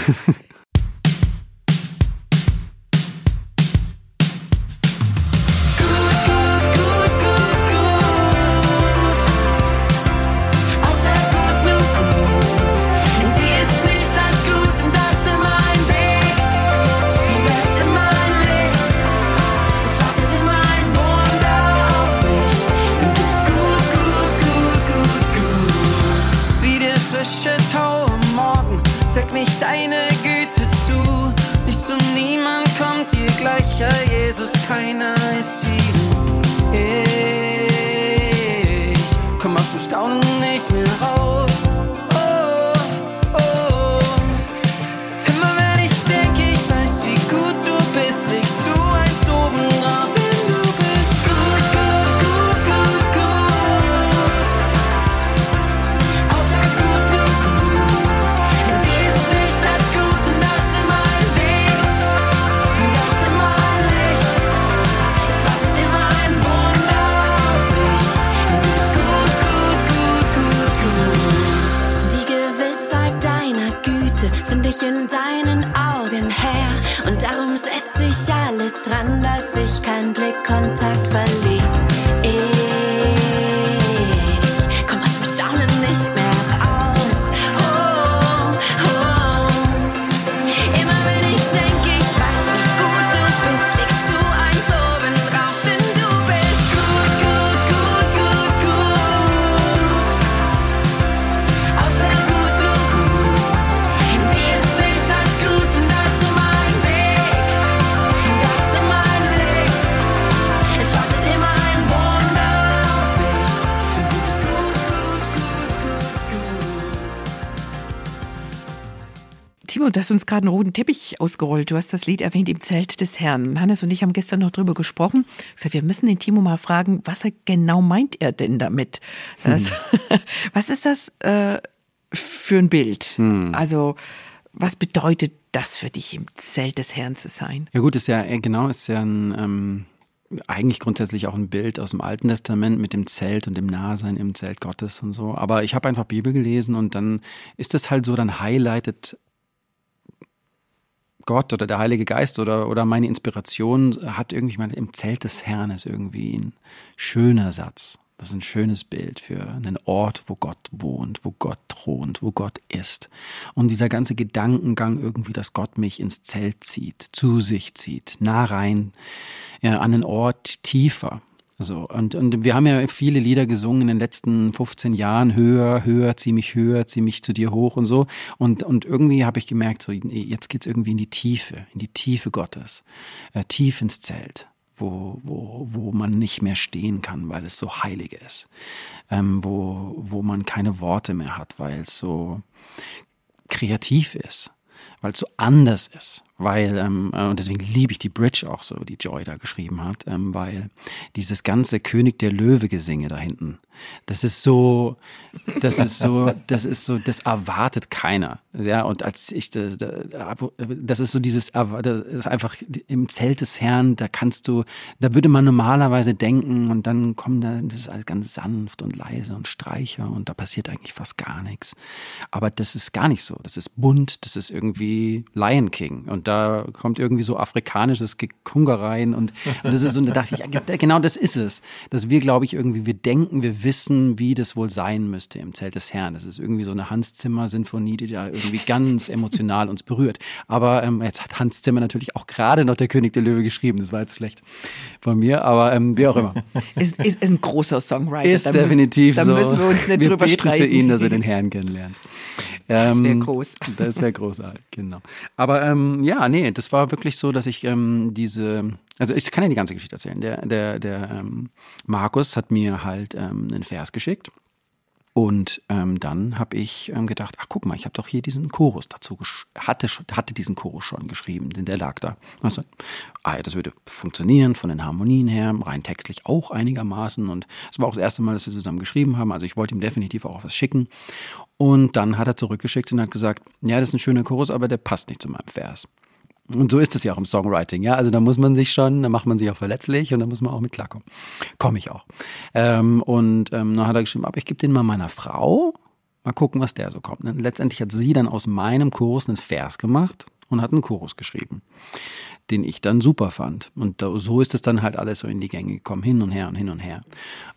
Timo, du hast uns gerade einen roten Teppich ausgerollt. Du hast das Lied erwähnt im Zelt des Herrn. Hannes und ich haben gestern noch drüber gesprochen. Ich gesagt, wir müssen den Timo mal fragen, was er genau meint er denn damit? Das, hm. was ist das äh, für ein Bild? Hm. Also was bedeutet das für dich, im Zelt des Herrn zu sein? Ja gut, ist ja äh, genau, ist ja ein ähm, eigentlich grundsätzlich auch ein Bild aus dem Alten Testament mit dem Zelt und dem Nahsein im Zelt Gottes und so. Aber ich habe einfach Bibel gelesen und dann ist es halt so, dann highlightet Gott oder der Heilige Geist oder, oder meine Inspiration hat irgendwie mal im Zelt des Herrn ist irgendwie ein schöner Satz. Das ist ein schönes Bild für einen Ort, wo Gott wohnt, wo Gott thront, wo Gott ist. Und dieser ganze Gedankengang irgendwie, dass Gott mich ins Zelt zieht, zu sich zieht, nah rein, ja, an einen Ort tiefer. So, und, und wir haben ja viele Lieder gesungen in den letzten 15 Jahren, höher, höher, zieh mich höher, zieh mich zu dir hoch und so. Und, und irgendwie habe ich gemerkt, so, jetzt geht's irgendwie in die Tiefe, in die Tiefe Gottes, äh, tief ins Zelt wo, wo, wo man nicht mehr stehen kann, weil es so heilig ist, ähm, wo, wo man keine Worte mehr hat, weil es so kreativ ist, weil es so anders ist, weil, ähm, äh, und deswegen liebe ich die Bridge auch so, die Joy da geschrieben hat, ähm, weil dieses ganze König der Löwe-Gesinge da hinten, das ist so, das ist so, das ist so, das erwartet keiner. Ja, und als ich, das ist so dieses, das ist einfach im Zelt des Herrn, da kannst du, da würde man normalerweise denken und dann kommen da, das ist alles ganz sanft und leise und Streicher und da passiert eigentlich fast gar nichts. Aber das ist gar nicht so. Das ist bunt, das ist irgendwie Lion King und da kommt irgendwie so afrikanisches Gekunge rein und, und das ist so, und da dachte ich, genau das ist es. Dass wir, glaube ich, irgendwie, wir denken, wir wissen, wie das wohl sein müsste im Zelt des Herrn. Das ist irgendwie so eine Hans Zimmer Sinfonie, die da irgendwie ganz emotional uns berührt. Aber ähm, jetzt hat Hans Zimmer natürlich auch gerade noch der König der Löwe geschrieben. Das war jetzt schlecht von mir, aber ähm, wie auch immer. Ist, ist, ist ein großer Songwriter. Ist da definitiv müssen, so. Da müssen wir uns nicht wir drüber streiten. für ihn, dass er den Herrn kennenlernt. Das wäre ähm, groß. Das wäre großartig, genau. Aber ähm, ja, nee, das war wirklich so, dass ich ähm, diese, also ich kann ja die ganze Geschichte erzählen. Der, der, der ähm, Markus hat mir halt ähm, einen Vers geschickt und ähm, dann habe ich ähm, gedacht, ach guck mal, ich habe doch hier diesen Chorus dazu, hatte, hatte diesen Chorus schon geschrieben, denn der lag da. Also, ah ja, das würde funktionieren von den Harmonien her, rein textlich auch einigermaßen. Und es war auch das erste Mal, dass wir zusammen geschrieben haben. Also ich wollte ihm definitiv auch was schicken. Und dann hat er zurückgeschickt und hat gesagt, ja, das ist ein schöner Chorus, aber der passt nicht zu meinem Vers. Und so ist es ja auch im Songwriting, ja. Also da muss man sich schon, da macht man sich auch verletzlich und da muss man auch mit klarkommen. Komme ich auch. Ähm, und ähm, dann hat er geschrieben, aber ich gebe den mal meiner Frau. Mal gucken, was der so kommt. Und letztendlich hat sie dann aus meinem Kurs einen Vers gemacht und hat einen Chorus geschrieben den ich dann super fand. Und so ist es dann halt alles so in die Gänge gekommen, hin und her und hin und her.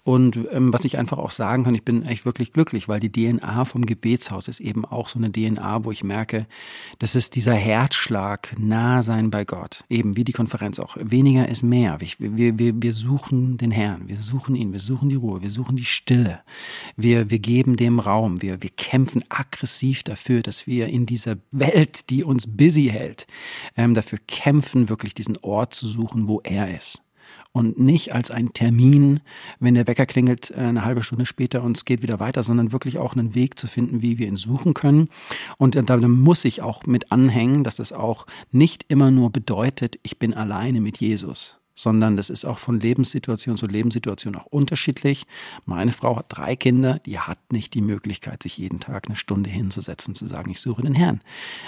Und ähm, was ich einfach auch sagen kann, ich bin echt wirklich glücklich, weil die DNA vom Gebetshaus ist eben auch so eine DNA, wo ich merke, das ist dieser Herzschlag, nah sein bei Gott. Eben wie die Konferenz auch. Weniger ist mehr. Wir, wir, wir suchen den Herrn, wir suchen ihn, wir suchen die Ruhe, wir suchen die Stille. Wir, wir geben dem Raum, wir, wir kämpfen aggressiv dafür, dass wir in dieser Welt, die uns busy hält, ähm, dafür kämpfen, helfen, wirklich diesen Ort zu suchen, wo er ist. Und nicht als ein Termin, wenn der Wecker klingelt, äh, eine halbe Stunde später und es geht wieder weiter, sondern wirklich auch einen Weg zu finden, wie wir ihn suchen können. Und da muss ich auch mit anhängen, dass das auch nicht immer nur bedeutet, ich bin alleine mit Jesus, sondern das ist auch von Lebenssituation zu Lebenssituation auch unterschiedlich. Meine Frau hat drei Kinder, die hat nicht die Möglichkeit, sich jeden Tag eine Stunde hinzusetzen und zu sagen, ich suche den Herrn.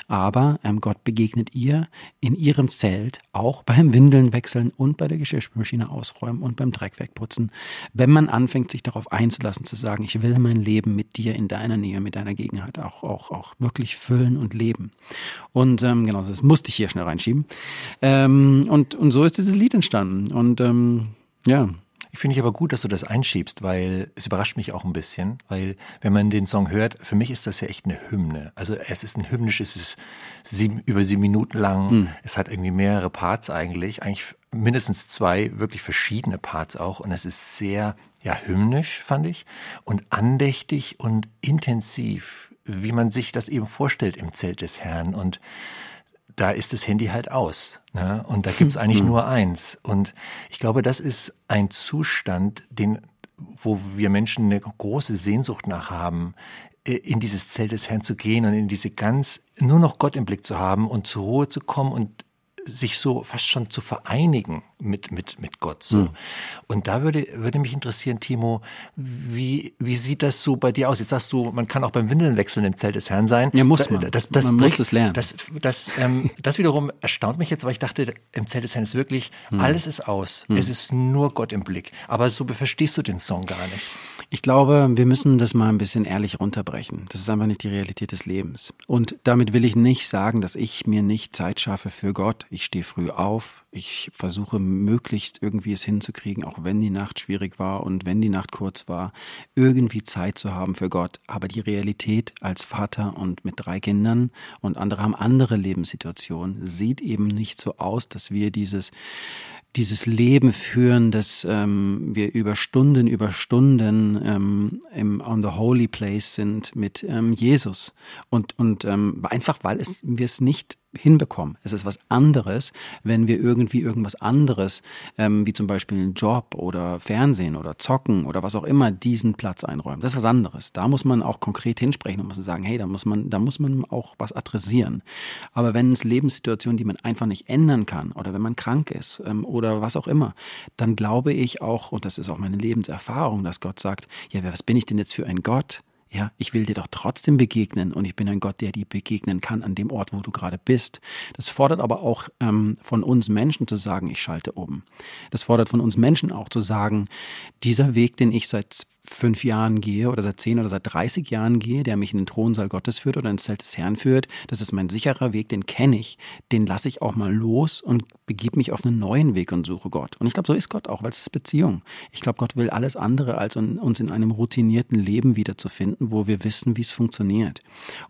Aber ähm, Gott begegnet ihr in ihrem Zelt, auch beim Windeln wechseln und bei der Geschirrspülmaschine ausräumen und beim Dreck wegputzen, wenn man anfängt, sich darauf einzulassen, zu sagen, ich will mein Leben mit dir in deiner Nähe, mit deiner Gegenwart auch, auch, auch wirklich füllen und leben. Und ähm, genau, das musste ich hier schnell reinschieben. Ähm, und, und so ist dieses Lied entstanden verstanden. Und ähm, ja. Ich finde ich aber gut, dass du das einschiebst, weil es überrascht mich auch ein bisschen, weil wenn man den Song hört, für mich ist das ja echt eine Hymne. Also es ist ein hymnisch, es ist sieben, über sieben Minuten lang, hm. es hat irgendwie mehrere Parts eigentlich, eigentlich mindestens zwei wirklich verschiedene Parts auch und es ist sehr ja hymnisch fand ich und andächtig und intensiv, wie man sich das eben vorstellt im Zelt des Herrn und da ist das Handy halt aus. Ne? Und da gibt's eigentlich nur eins. Und ich glaube, das ist ein Zustand, den, wo wir Menschen eine große Sehnsucht nach haben, in dieses Zelt des Herrn zu gehen und in diese ganz, nur noch Gott im Blick zu haben und zur Ruhe zu kommen und sich so fast schon zu vereinigen mit, mit, mit Gott. So. Mhm. Und da würde, würde mich interessieren, Timo, wie, wie sieht das so bei dir aus? Jetzt sagst du, man kann auch beim Windeln wechseln im Zelt des Herrn sein. Ja, muss man. Das, das, man bricht, muss es lernen. Das, das, ähm, das wiederum erstaunt mich jetzt, weil ich dachte, im Zelt des Herrn ist wirklich, mhm. alles ist aus. Mhm. Es ist nur Gott im Blick. Aber so verstehst du den Song gar nicht. Ich glaube, wir müssen das mal ein bisschen ehrlich runterbrechen. Das ist einfach nicht die Realität des Lebens. Und damit will ich nicht sagen, dass ich mir nicht Zeit schaffe für Gott. Ich stehe früh auf. Ich versuche möglichst irgendwie es hinzukriegen, auch wenn die Nacht schwierig war und wenn die Nacht kurz war, irgendwie Zeit zu haben für Gott. Aber die Realität als Vater und mit drei Kindern und andere haben andere Lebenssituationen, sieht eben nicht so aus, dass wir dieses dieses Leben führen, dass ähm, wir über Stunden, über Stunden ähm, im on the holy place sind mit ähm, Jesus. Und und ähm, einfach weil es wir es nicht hinbekommen. Es ist was anderes, wenn wir irgendwie irgendwas anderes, ähm, wie zum Beispiel einen Job oder Fernsehen oder Zocken oder was auch immer, diesen Platz einräumen. Das ist was anderes. Da muss man auch konkret hinsprechen und muss sagen, hey, da muss man, da muss man auch was adressieren. Aber wenn es Lebenssituationen, die man einfach nicht ändern kann oder wenn man krank ist ähm, oder was auch immer, dann glaube ich auch, und das ist auch meine Lebenserfahrung, dass Gott sagt, ja, was bin ich denn jetzt für ein Gott? Ja, ich will dir doch trotzdem begegnen und ich bin ein Gott, der dir begegnen kann an dem Ort, wo du gerade bist. Das fordert aber auch ähm, von uns Menschen zu sagen, ich schalte um. Das fordert von uns Menschen auch zu sagen, dieser Weg, den ich seit fünf Jahren gehe oder seit zehn oder seit 30 Jahren gehe, der mich in den Thronsaal Gottes führt oder ins Zelt des Herrn führt, das ist mein sicherer Weg, den kenne ich, den lasse ich auch mal los und begib mich auf einen neuen Weg und suche Gott. Und ich glaube, so ist Gott auch, weil es ist Beziehung. Ich glaube, Gott will alles andere, als uns in einem routinierten Leben wiederzufinden, wo wir wissen, wie es funktioniert.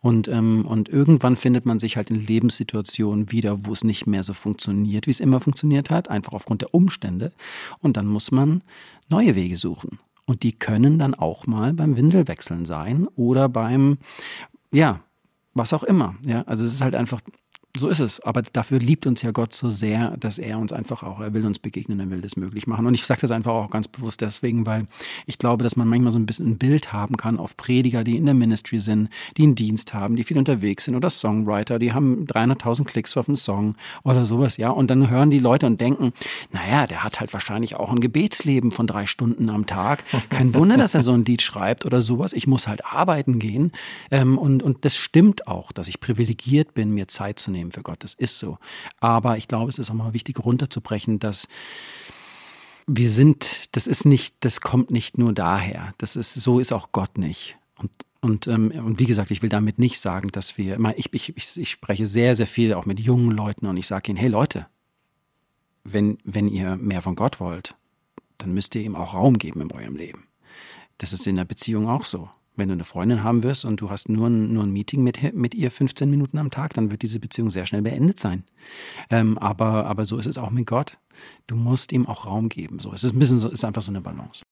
Und, ähm, und irgendwann findet man sich halt in Lebenssituationen wieder, wo es nicht mehr so funktioniert, wie es immer funktioniert hat, einfach aufgrund der Umstände. Und dann muss man neue Wege suchen. Und die können dann auch mal beim Windelwechseln sein oder beim, ja, was auch immer. Ja, also es ist halt einfach so ist es. Aber dafür liebt uns ja Gott so sehr, dass er uns einfach auch, er will uns begegnen, er will das möglich machen. Und ich sage das einfach auch ganz bewusst deswegen, weil ich glaube, dass man manchmal so ein bisschen ein Bild haben kann auf Prediger, die in der Ministry sind, die einen Dienst haben, die viel unterwegs sind oder Songwriter, die haben 300.000 Klicks auf einen Song oder sowas, ja. Und dann hören die Leute und denken, naja, der hat halt wahrscheinlich auch ein Gebetsleben von drei Stunden am Tag. Kein Wunder, dass er so ein Lied schreibt oder sowas. Ich muss halt arbeiten gehen. Ähm, und, und das stimmt auch, dass ich privilegiert bin, mir Zeit zu nehmen nehmen für Gott. Das ist so. Aber ich glaube, es ist auch mal wichtig runterzubrechen, dass wir sind, das ist nicht, das kommt nicht nur daher. Das ist, so ist auch Gott nicht. Und und, ähm, und wie gesagt, ich will damit nicht sagen, dass wir, ich, ich, ich, ich spreche sehr, sehr viel auch mit jungen Leuten und ich sage ihnen, hey Leute, wenn, wenn ihr mehr von Gott wollt, dann müsst ihr ihm auch Raum geben in eurem Leben. Das ist in der Beziehung auch so wenn du eine Freundin haben wirst und du hast nur ein, nur ein Meeting mit, mit ihr 15 Minuten am Tag, dann wird diese Beziehung sehr schnell beendet sein. Ähm, aber, aber so ist es auch mit Gott. Du musst ihm auch Raum geben. So, es ist ein bisschen so, ist einfach so eine Balance.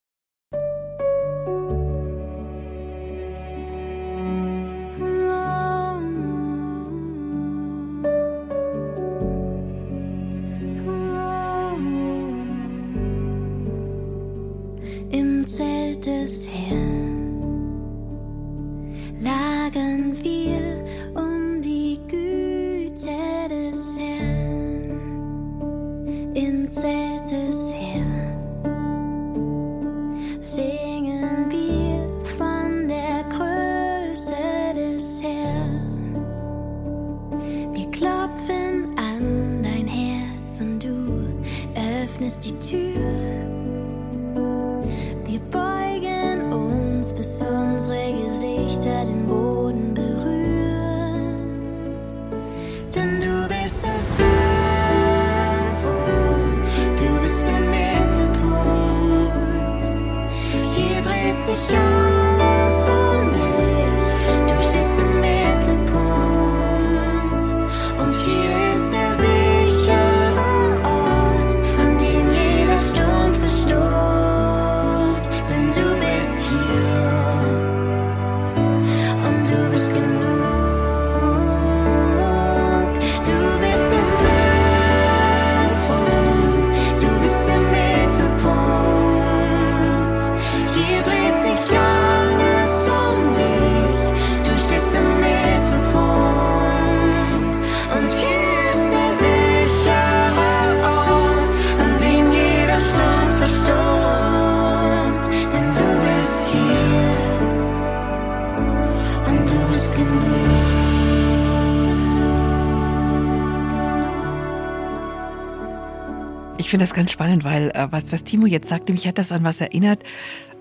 Finde das ganz spannend, weil äh, was, was Timo jetzt sagte, mich hat das an was erinnert,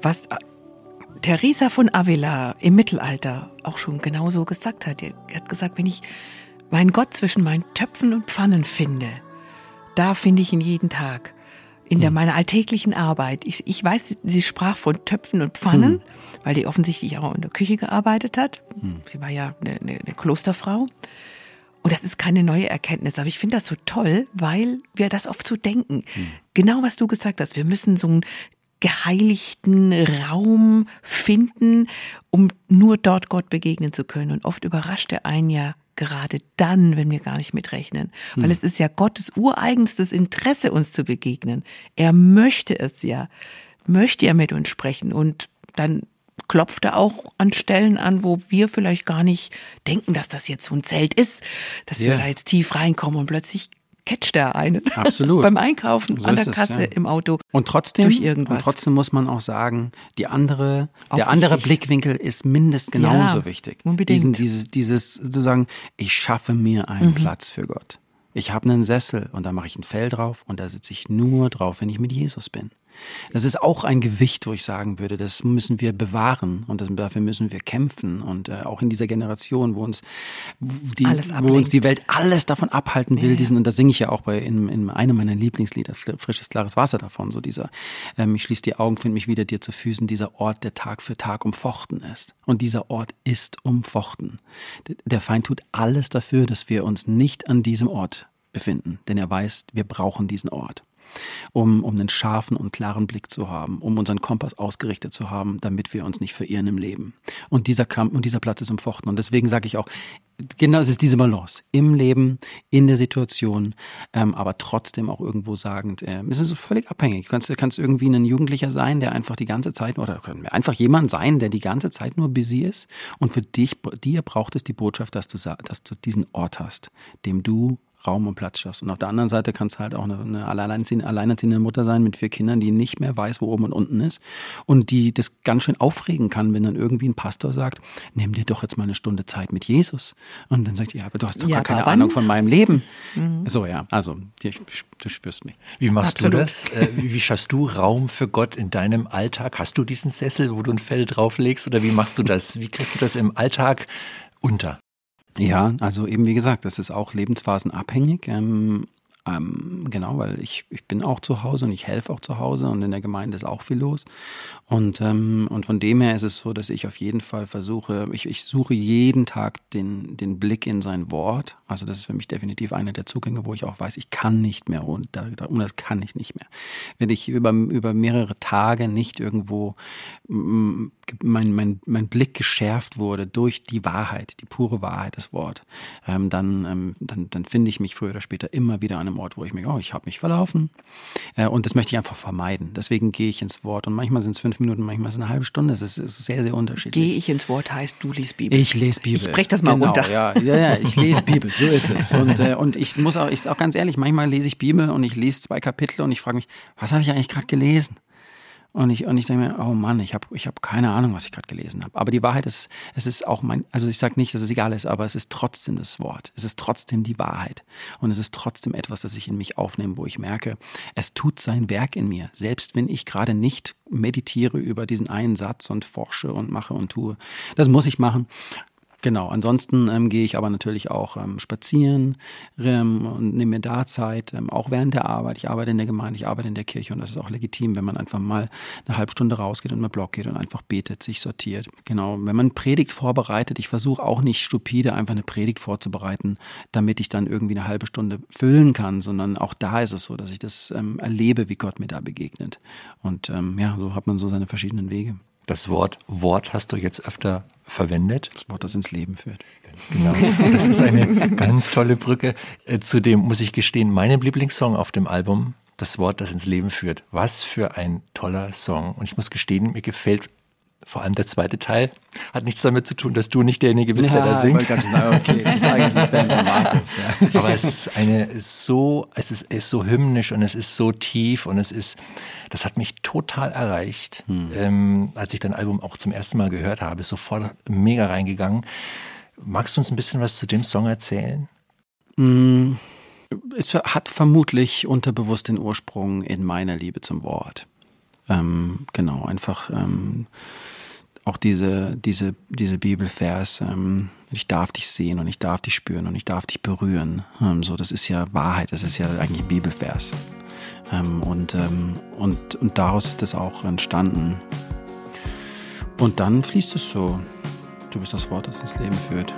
was äh, Teresa von Avila im Mittelalter auch schon genauso gesagt hat. Er hat gesagt, wenn ich meinen Gott zwischen meinen Töpfen und Pfannen finde, da finde ich ihn jeden Tag. In der, meiner alltäglichen Arbeit. Ich, ich weiß, sie sprach von Töpfen und Pfannen, weil die offensichtlich auch in der Küche gearbeitet hat. Sie war ja eine, eine, eine Klosterfrau. Und das ist keine neue Erkenntnis, aber ich finde das so toll, weil wir das oft so denken. Genau was du gesagt hast, wir müssen so einen geheiligten Raum finden, um nur dort Gott begegnen zu können. Und oft überrascht er einen ja gerade dann, wenn wir gar nicht mitrechnen. Weil es ist ja Gottes ureigenstes Interesse, uns zu begegnen. Er möchte es ja, möchte er mit uns sprechen. Und dann klopft er auch an Stellen an, wo wir vielleicht gar nicht denken, dass das jetzt so ein Zelt ist, dass wir Ja. da jetzt tief reinkommen und plötzlich catcht er einen. Absolut. Beim Einkaufen, So an der es, Kasse, ja. im Auto. Und trotzdem, Durch irgendwas. und trotzdem muss man auch sagen, die andere, Auch der andere wichtig. Blickwinkel ist mindestens genauso Ja, wichtig. unbedingt. Diesen, dieses, dieses sozusagen, ich schaffe mir einen Mhm. Platz für Gott. Ich habe einen Sessel und da mache ich ein Fell drauf und da sitze ich nur drauf, wenn ich mit Jesus bin. Das ist auch ein Gewicht, wo ich sagen würde, das müssen wir bewahren und das, dafür müssen wir kämpfen. Und äh, auch in dieser Generation, wo uns, die, wo uns die. Welt alles davon abhalten will, diesen, und das singe ich ja auch bei in, in einem meiner Lieblingslieder, Frisches, klares Wasser davon, so dieser, ähm, ich schließe die Augen, finde mich wieder dir zu Füßen, dieser Ort, der Tag für Tag umfochten ist. Und dieser Ort ist umfochten. Der Feind tut alles dafür, dass wir uns nicht an diesem Ort befinden, denn er weiß, wir brauchen diesen Ort um, um einen scharfen und klaren Blick zu haben, um unseren Kompass ausgerichtet zu haben, damit wir uns nicht verirren im Leben. Und dieser Kampf und dieser Platz ist umfochten. Und deswegen sage ich auch, genau, es ist diese Balance im Leben, in der Situation, ähm, aber trotzdem auch irgendwo sagend, äh, es ist völlig abhängig. Du kannst, kannst irgendwie ein Jugendlicher sein, der einfach die ganze Zeit, oder können wir einfach jemand sein, der die ganze Zeit nur busy ist. Und für dich, dir braucht es die Botschaft, dass du, dass du diesen Ort hast, dem du Raum und Platz schaffst. Und auf der anderen Seite kannst du halt auch eine, eine alleinerziehende, alleinerziehende Mutter sein mit vier Kindern, die nicht mehr weiß, wo oben und unten ist und die das ganz schön aufregen kann, wenn dann irgendwie ein Pastor sagt, nimm dir doch jetzt mal eine Stunde Zeit mit Jesus. Und dann sagt die, ja, aber du hast doch Ja, gar keine wann? Ahnung von meinem Leben. So, ja, also die, du spürst mich. Wie machst Absolut. du das? Äh, Wie wie schaffst du Raum für Gott in deinem Alltag? Hast du diesen Sessel, wo du ein Fell drauflegst oder wie machst du das? Wie kriegst du das im Alltag unter? Ja, also eben wie gesagt, das ist auch lebensphasenabhängig. Ähm, ähm, genau, weil ich, ich bin auch zu Hause und ich helfe auch zu Hause und in der Gemeinde ist auch viel los. Und, ähm, und von dem her ist es so, dass ich auf jeden Fall versuche, ich, ich suche jeden Tag den, den Blick in sein Wort. Also das ist für mich definitiv einer der Zugänge, wo ich auch weiß, ich kann nicht mehr ohne, da, ohne das kann ich nicht mehr. Wenn ich über, über mehrere Tage nicht irgendwo mm, mein, mein, mein Blick geschärft wurde durch die Wahrheit, die pure Wahrheit des Wort, ähm, dann, ähm, dann, dann finde ich mich früher oder später immer wieder an einem Ort, wo ich mir, oh, ich habe mich verlaufen. Äh, und das möchte ich einfach vermeiden. Deswegen gehe ich ins Wort. Und manchmal sind es fünf Minuten, manchmal ist es eine halbe Stunde. Es ist, ist sehr, sehr unterschiedlich. Gehe ich ins Wort heißt, du liest Bibel. Ich lese Bibel. Ich brech das mal genau, runter. Ja, ja, ja, ich lese Bibel, so ist es. Und, äh, und ich muss auch, ich auch ganz ehrlich, manchmal lese ich Bibel und ich lese zwei Kapitel und ich frage mich, was habe ich eigentlich gerade gelesen? Und ich, und ich denke mir, oh Mann, ich habe ich hab keine Ahnung, was ich gerade gelesen habe. Aber die Wahrheit ist, es ist auch mein, also ich sage nicht, dass es egal ist, aber es ist trotzdem das Wort. Es ist trotzdem die Wahrheit. Und es ist trotzdem etwas, das ich in mich aufnehme, wo ich merke, es tut sein Werk in mir. Selbst wenn ich gerade nicht meditiere über diesen einen Satz und forsche und mache und tue. Das muss ich machen. Genau, ansonsten ähm, gehe ich aber natürlich auch ähm, spazieren ähm, und nehme mir da Zeit, ähm, auch während der Arbeit. Ich arbeite in der Gemeinde, ich arbeite in der Kirche und das ist auch legitim, wenn man einfach mal eine halbe Stunde rausgeht und mal Blog geht und einfach betet, sich sortiert. Genau, wenn man Predigt vorbereitet, ich versuche auch nicht stupide einfach eine Predigt vorzubereiten, damit ich dann irgendwie eine halbe Stunde füllen kann, sondern auch da ist es so, dass ich das ähm, erlebe, wie Gott mir da begegnet. Und ähm, ja, so hat man so seine verschiedenen Wege. Das Wort Wort hast du jetzt öfter verwendet. Das Wort, das ins Leben führt. Genau. Das ist eine ganz tolle Brücke. Äh, Zudem muss ich gestehen, meinem Lieblingssong auf dem Album, das Wort, das ins Leben führt. Was für ein toller Song. Und ich muss gestehen, mir gefällt vor allem der zweite Teil. Hat nichts damit zu tun, dass du nicht derjenige bist, der da singt. ich wollte gerade sagen, okay, das ist eigentlich von Markus. Ja. Aber es ist eine so, es ist, ist so hymnisch und es ist so tief und es ist, das hat mich total erreicht. Ähm, als ich dein Album auch zum ersten Mal gehört habe, ist sofort mega reingegangen. Magst du uns ein bisschen was zu dem Song erzählen? Mm, es hat vermutlich unterbewusst den Ursprung in meiner Liebe zum Wort. Ähm, genau, einfach ähm, auch diese, diese, diese Bibelvers, ähm, ich darf dich sehen und ich darf dich spüren und ich darf dich berühren. Ähm, so, das ist ja Wahrheit, das ist ja eigentlich Bibelvers. Ähm, und, ähm, und, und daraus ist das auch entstanden. Und dann fließt es so. Du bist das Wort, das ins Leben führt.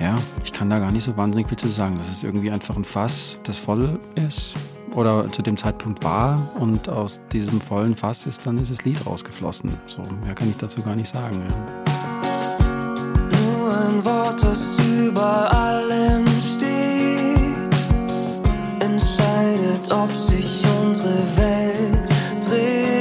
Ja, ich kann da gar nicht so wahnsinnig viel zu sagen. Das ist irgendwie einfach ein Fass, das voll ist oder zu dem Zeitpunkt war und aus diesem vollen Fass ist dann dieses Lied rausgeflossen. So, mehr kann ich dazu gar nicht sagen. Ja. Nur ein Wort, das über allem steht, entscheidet, ob sich unsere Welt dreht.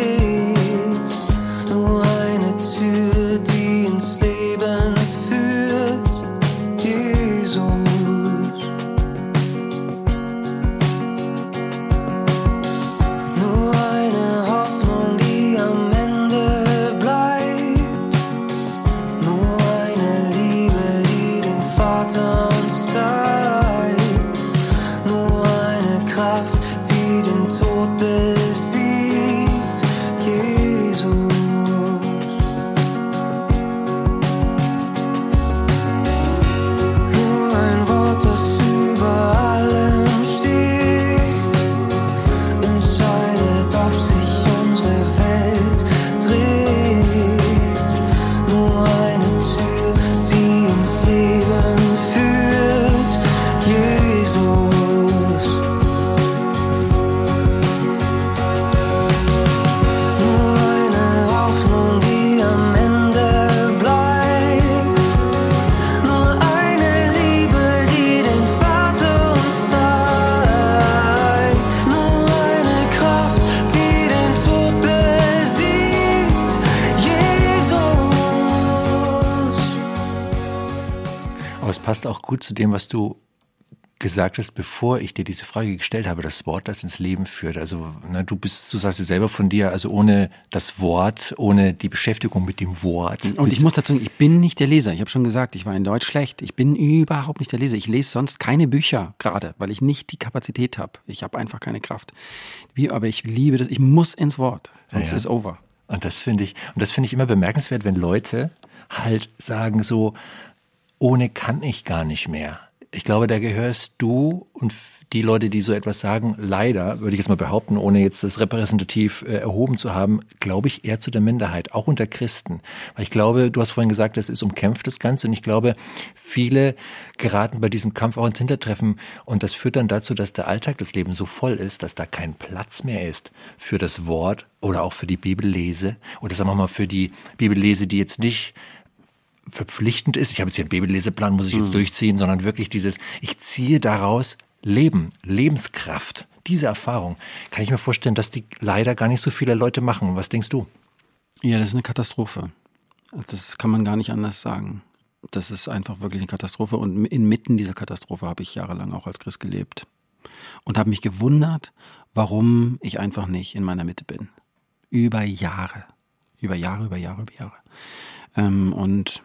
Passt auch gut zu dem, was du gesagt hast, bevor ich dir diese Frage gestellt habe, das Wort, das ins Leben führt. Also na, du bist, du sagst ja selber von dir, also ohne das Wort, ohne die Beschäftigung mit dem Wort. Und ich muss dazu sagen, ich bin nicht der Leser. Ich habe schon gesagt, ich war in Deutsch schlecht. Ich bin überhaupt nicht der Leser. Ich lese sonst keine Bücher gerade, weil ich nicht die Kapazität habe. Ich habe einfach keine Kraft. Wie, aber ich liebe das. Ich muss ins Wort, sonst Ja. ist over. Und das finde ich, und das finde ich immer bemerkenswert, wenn Leute halt sagen so, ohne kann ich gar nicht mehr. Ich glaube, da gehörst du und die Leute, die so etwas sagen, leider, würde ich jetzt mal behaupten, ohne jetzt das repräsentativ äh, erhoben zu haben, glaube ich eher zu der Minderheit, auch unter Christen. Weil ich glaube, du hast vorhin gesagt, das ist umkämpft, das Ganze. Und ich glaube, viele geraten bei diesem Kampf auch ins Hintertreffen. Und das führt dann dazu, dass der Alltag des Lebens so voll ist, dass da kein Platz mehr ist für das Wort oder auch für die Bibellese. Oder sagen wir mal für die Bibellese, die jetzt nicht verpflichtend ist. Ich habe jetzt hier einen Bibelleseplan, muss ich jetzt durchziehen, sondern wirklich dieses, ich ziehe daraus Leben, Lebenskraft. Diese Erfahrung kann ich mir vorstellen, dass die leider gar nicht so viele Leute machen. Was denkst du? Ja, das ist eine Katastrophe. Das kann man gar nicht anders sagen. Das ist einfach wirklich eine Katastrophe. Und inmitten dieser Katastrophe habe ich jahrelang auch als Christ gelebt. Und habe mich gewundert, warum ich einfach nicht in meiner Mitte bin. Über Jahre. Über Jahre, über Jahre, über Jahre. Ähm, und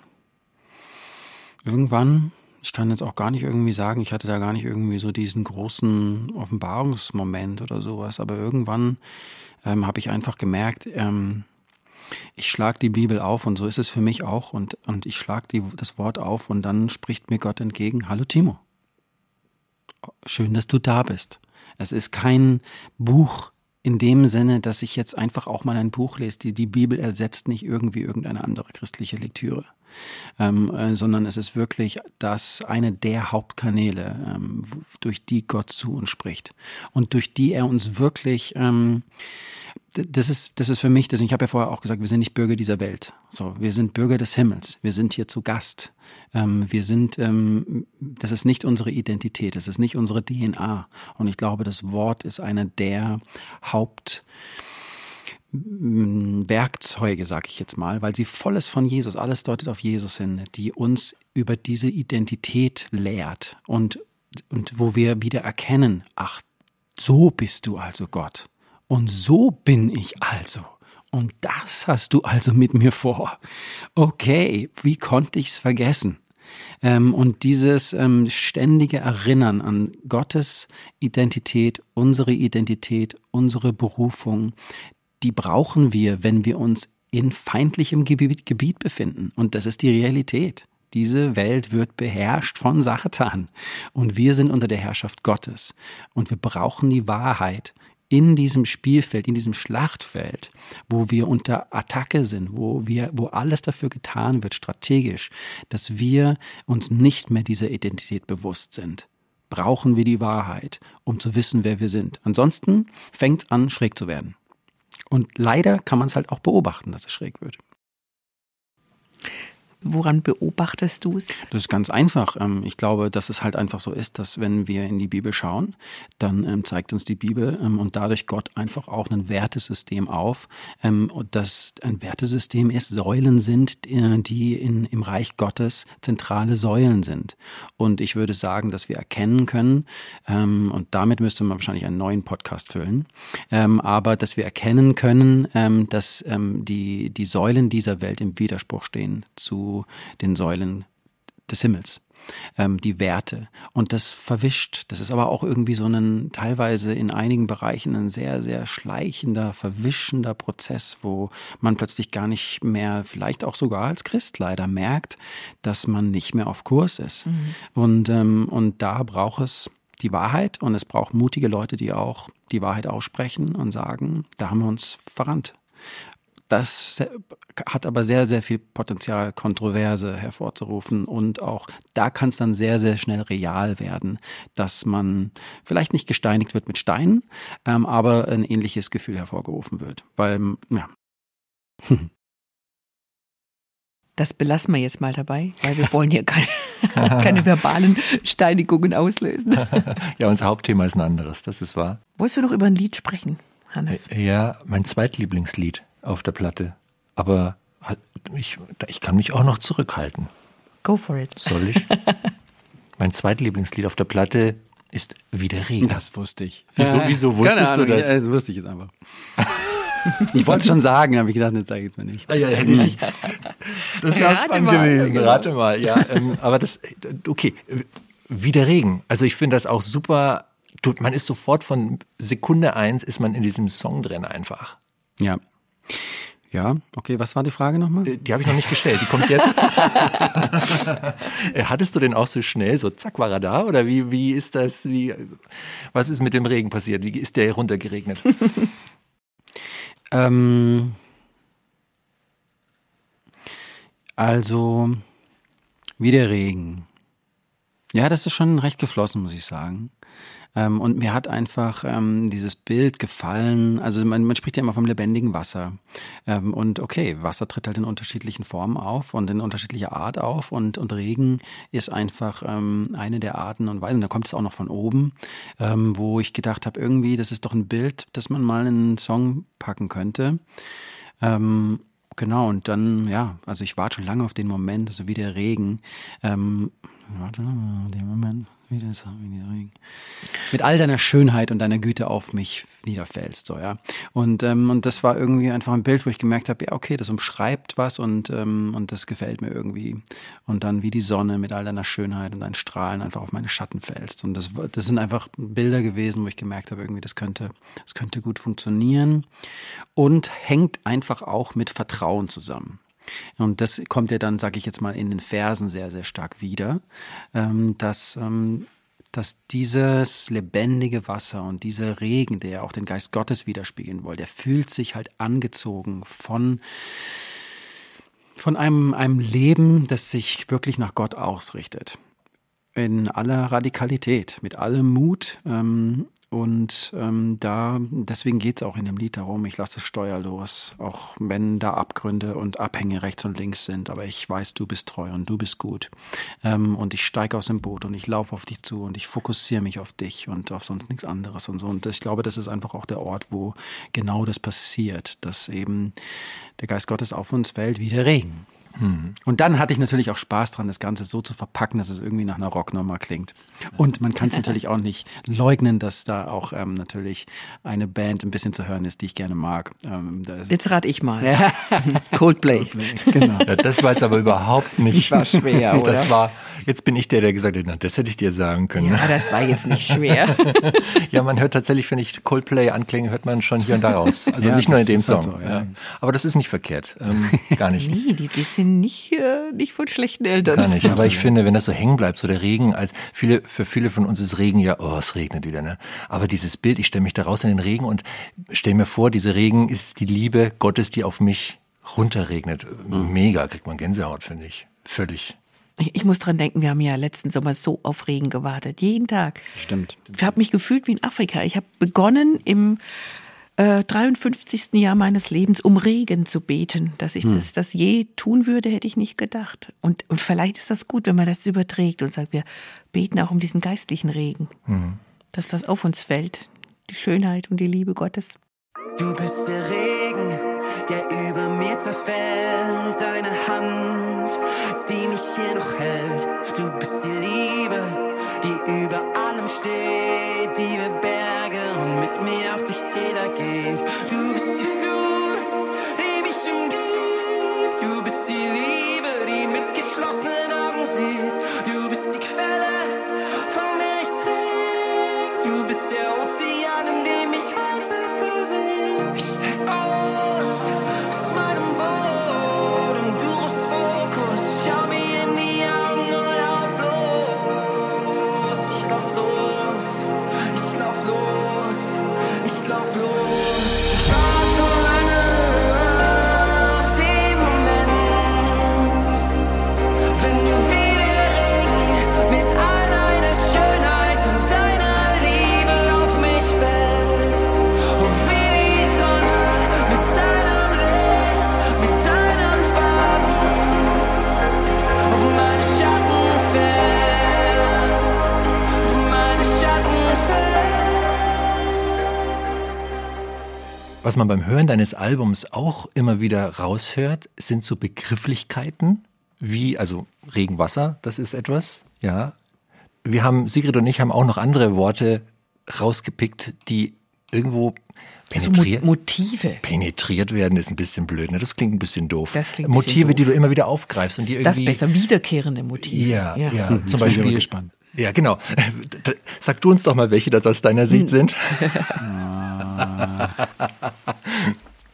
irgendwann, ich kann jetzt auch gar nicht irgendwie sagen, ich hatte da gar nicht irgendwie so diesen großen Offenbarungsmoment oder sowas, aber irgendwann ähm, habe ich einfach gemerkt, ähm, ich schlage die Bibel auf und so ist es für mich auch und, und ich schlage das Wort auf und dann spricht mir Gott entgegen, hallo Timo, schön, dass du da bist. Es ist kein Buch in dem Sinne, dass ich jetzt einfach auch mal ein Buch lese. Die, die Bibel ersetzt nicht irgendwie irgendeine andere christliche Lektüre, ähm, äh, sondern es ist wirklich das eine der Hauptkanäle, ähm, durch die Gott zu uns spricht und durch die er uns wirklich ähm, das ist, das ist für mich, das, ich habe ja vorher auch gesagt, wir sind nicht Bürger dieser Welt. So, wir sind Bürger des Himmels. Wir sind hier zu Gast. Ähm, wir sind, ähm, das ist nicht unsere Identität, das ist nicht unsere DNA. Und ich glaube, das Wort ist einer der Haupt, Werkzeuge, sage ich jetzt mal, weil sie voll ist von Jesus, alles deutet auf Jesus hin, die uns über diese Identität lehrt und, und wo wir wieder erkennen, ach, so bist du also Gott und so bin ich also. Und das hast du also mit mir vor. Okay, wie konnte ich's vergessen? Ähm, und dieses ähm, ständige Erinnern an Gottes Identität, unsere Identität, unsere Berufung, die brauchen wir, wenn wir uns in feindlichem Gebiet, Gebiet befinden. Und das ist die Realität. Diese Welt wird beherrscht von Satan und wir sind unter der Herrschaft Gottes. Und wir brauchen die Wahrheit in diesem Spielfeld, in diesem Schlachtfeld, wo wir unter Attacke sind, wo wir, wo alles dafür getan wird, strategisch, dass wir uns nicht mehr dieser Identität bewusst sind. Brauchen wir die Wahrheit, um zu wissen, wer wir sind. Ansonsten fängt es an, schräg zu werden. Und leider kann man es halt auch beobachten, dass es schräg wird. Woran beobachtest du es? Das ist ganz einfach. Ähm, ich glaube, dass es halt einfach so ist, dass wenn wir in die Bibel schauen, dann ähm, zeigt uns die Bibel ähm, und dadurch Gott einfach auch ein Wertesystem auf. Und das ein Wertesystem ist, Säulen sind, äh, die in, im Reich Gottes zentrale Säulen sind. Und ich würde sagen, dass wir erkennen können, und damit müsste man wahrscheinlich einen neuen Podcast füllen, aber dass wir erkennen können, dass die, die Säulen dieser Welt im Widerspruch stehen zu den Säulen des Himmels. Ähm, die Werte. Und das verwischt. Das ist aber auch irgendwie so ein, teilweise in einigen Bereichen ein sehr, sehr schleichender, verwischender Prozess, wo man plötzlich gar nicht mehr, vielleicht auch sogar als Christ leider merkt, dass man nicht mehr auf Kurs ist. Mhm. Und, ähm, und da braucht es die Wahrheit und es braucht mutige Leute, die auch die Wahrheit aussprechen und sagen, da haben wir uns verrannt. Das hat aber sehr, sehr viel Potenzial, Kontroverse hervorzurufen. Und auch da kann es dann sehr, sehr schnell real werden, dass man vielleicht nicht gesteinigt wird mit Steinen, ähm, aber ein ähnliches Gefühl hervorgerufen wird. Weil, ja. Das belassen wir jetzt mal dabei, weil wir wollen hier keine, keine verbalen Steinigungen auslösen. ja, unser Hauptthema ist ein anderes, das ist wahr. Wolltest du noch über ein Lied sprechen, Hannes? Ja, mein Zweitlieblingslied auf der Platte. Aber ich, ich kann mich auch noch zurückhalten. Go for it. Soll ich? mein zweitlieblingslied auf der Platte ist Wie der Regen. Das wusste ich. Wieso, wieso wusstest du das? Das wusste ich jetzt einfach. Ich wollte es schon sagen, aber ich gedacht, jetzt sage ich es mir nicht. Ah, ja, ja, ja, Das wäre spannend gewesen. Rate mal, ja. Ähm, aber das, okay, wie der Regen. Also ich finde das auch super. Man ist sofort von Sekunde eins ist man in diesem Song drin einfach. Ja. Ja, okay, was war die Frage nochmal? Äh, die habe ich noch nicht gestellt, die kommt jetzt. Äh, hattest du den auch so schnell, so zack war er da? Oder wie, wie ist das, wie, was ist mit dem Regen passiert? Wie ist der runtergeregnet? ähm, also, wie der Regen. Ja, das ist schon recht geflossen, muss ich sagen. Ähm, und mir hat einfach ähm, dieses Bild gefallen. Also man, man, spricht ja immer vom lebendigen Wasser. Ähm, und okay, Wasser tritt halt in unterschiedlichen Formen auf und in unterschiedlicher Art auf. Und, und Regen ist einfach ähm, eine der Arten und Weisen. Da kommt es auch noch von oben, ähm, wo ich gedacht habe, irgendwie, das ist doch ein Bild, das man mal in einen Song packen könnte. Ähm, genau, und dann, ja, also ich warte schon lange auf den Moment, so wie der Regen. Ähm, warte, den Moment. Wie der Regen. Mit all deiner Schönheit und deiner Güte auf mich niederfällst, so, ja. Und, ähm, und das war irgendwie einfach ein Bild, wo ich gemerkt habe, ja, okay, das umschreibt was und, ähm, und das gefällt mir irgendwie. Und dann wie die Sonne mit all deiner Schönheit und deinen Strahlen einfach auf meine Schatten fällst. Und das, das sind einfach Bilder gewesen, wo ich gemerkt habe, irgendwie, das könnte, das könnte gut funktionieren. Und hängt einfach auch mit Vertrauen zusammen. Und das kommt ja dann, sage ich jetzt mal, in den Versen sehr, sehr stark wieder, ähm, dass, ähm, dass dieses lebendige Wasser und dieser Regen, der ja auch den Geist Gottes widerspiegeln will, der fühlt sich halt angezogen von, von einem, einem Leben, das sich wirklich nach Gott ausrichtet. In aller Radikalität, mit allem Mut ähm, und ähm, da, deswegen geht es auch in dem Lied darum, ich lasse steuerlos, auch wenn da Abgründe und Abhänge rechts und links sind, aber ich weiß, du bist treu und du bist gut. Ähm, und ich steige aus dem Boot und ich laufe auf dich zu und ich fokussiere mich auf dich und auf sonst nichts anderes und so. Und ich glaube, das ist einfach auch der Ort, wo genau das passiert, dass eben der Geist Gottes auf uns fällt wie der Regen. Und dann hatte ich natürlich auch Spaß dran, das Ganze so zu verpacken, dass es irgendwie nach einer Rocknummer klingt. Und man kann es natürlich auch nicht leugnen, dass da auch ähm, natürlich eine Band ein bisschen zu hören ist, die ich gerne mag. Ähm, Jetzt rate ich mal. Coldplay. genau. Ja, das war jetzt aber überhaupt nicht. War schwer, oder? Das war, jetzt bin ich der, der gesagt hat, na, das hätte ich dir sagen können. Ja, das war jetzt nicht schwer. Ja, man hört tatsächlich, finde ich, Coldplay-Anklänge hört man schon hier und da raus. Also Ja, nicht nur in das dem halt Song. so, ja. ja. Aber das ist nicht verkehrt. Ähm, gar nicht. Nee, die, die sind nicht, äh, nicht von schlechten Eltern. Gar nicht. Aber ich finde, wenn das so hängen bleibt, so der Regen, als viele, für viele von uns ist Regen ja, oh, es regnet wieder, ne? Aber dieses Bild, ich stelle mich da raus in den Regen und stelle mir vor, dieser Regen ist die Liebe Gottes, die auf mich runterregnet. Mega, kriegt man Gänsehaut, finde ich. Völlig. Ich, ich muss dran denken, wir haben ja letzten Sommer so auf Regen gewartet. Jeden Tag. Stimmt. Ich habe mich gefühlt wie in Afrika. Ich habe begonnen im äh, 53. Jahr meines Lebens um Regen zu beten. Dass ich das, das je tun würde, hätte ich nicht gedacht. Und, und vielleicht ist das gut, wenn man das überträgt und sagt, wir beten auch um diesen geistlichen Regen. Dass das auf uns fällt. Die Schönheit und die Liebe Gottes. Du bist der Regen, der über mir zerfällt. Deine Hand, man beim Hören deines Albums auch immer wieder raushört, sind so Begrifflichkeiten wie, also Regenwasser, das ist etwas, ja. Wir haben, Sigrid und ich haben auch noch andere Worte rausgepickt, die irgendwo Also penetriert, Motive. penetriert werden, ist ein bisschen blöd, ne? Das klingt ein bisschen doof. Das klingt Motive, die doof. du immer wieder aufgreifst und die Das irgendwie. besser wiederkehrende Motive. Ja, ja, Ja. zum bin ich Beispiel. gespannt. Ja, genau. Sag du uns doch mal, welche das aus deiner Hm. Sicht sind.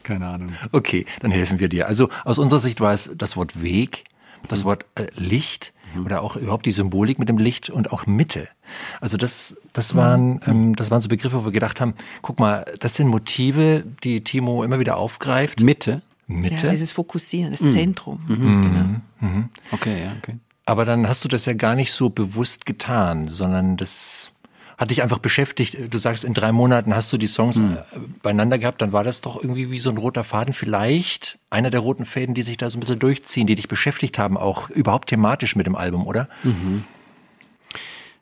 Keine Ahnung. Okay, dann helfen wir dir. Also aus unserer Sicht war es das Wort Weg, das Wort äh, Licht oder auch überhaupt die Symbolik mit dem Licht und auch Mitte. Also das, das waren, ähm, das waren so Begriffe, wo wir gedacht haben, guck mal, das sind Motive, die Timo immer wieder aufgreift. Mitte? Mitte. Ja, dieses Fokussieren, das Zentrum. Mhm. Genau. Okay, ja, okay. Aber dann hast du das ja gar nicht so bewusst getan, sondern das hat dich einfach beschäftigt. Du sagst, in drei Monaten hast du die Songs Hm. äh, beieinander gehabt, dann war das doch irgendwie wie so ein roter Faden. Vielleicht einer der roten Fäden, die sich da so ein bisschen durchziehen, die dich beschäftigt haben, auch überhaupt thematisch mit dem Album, oder?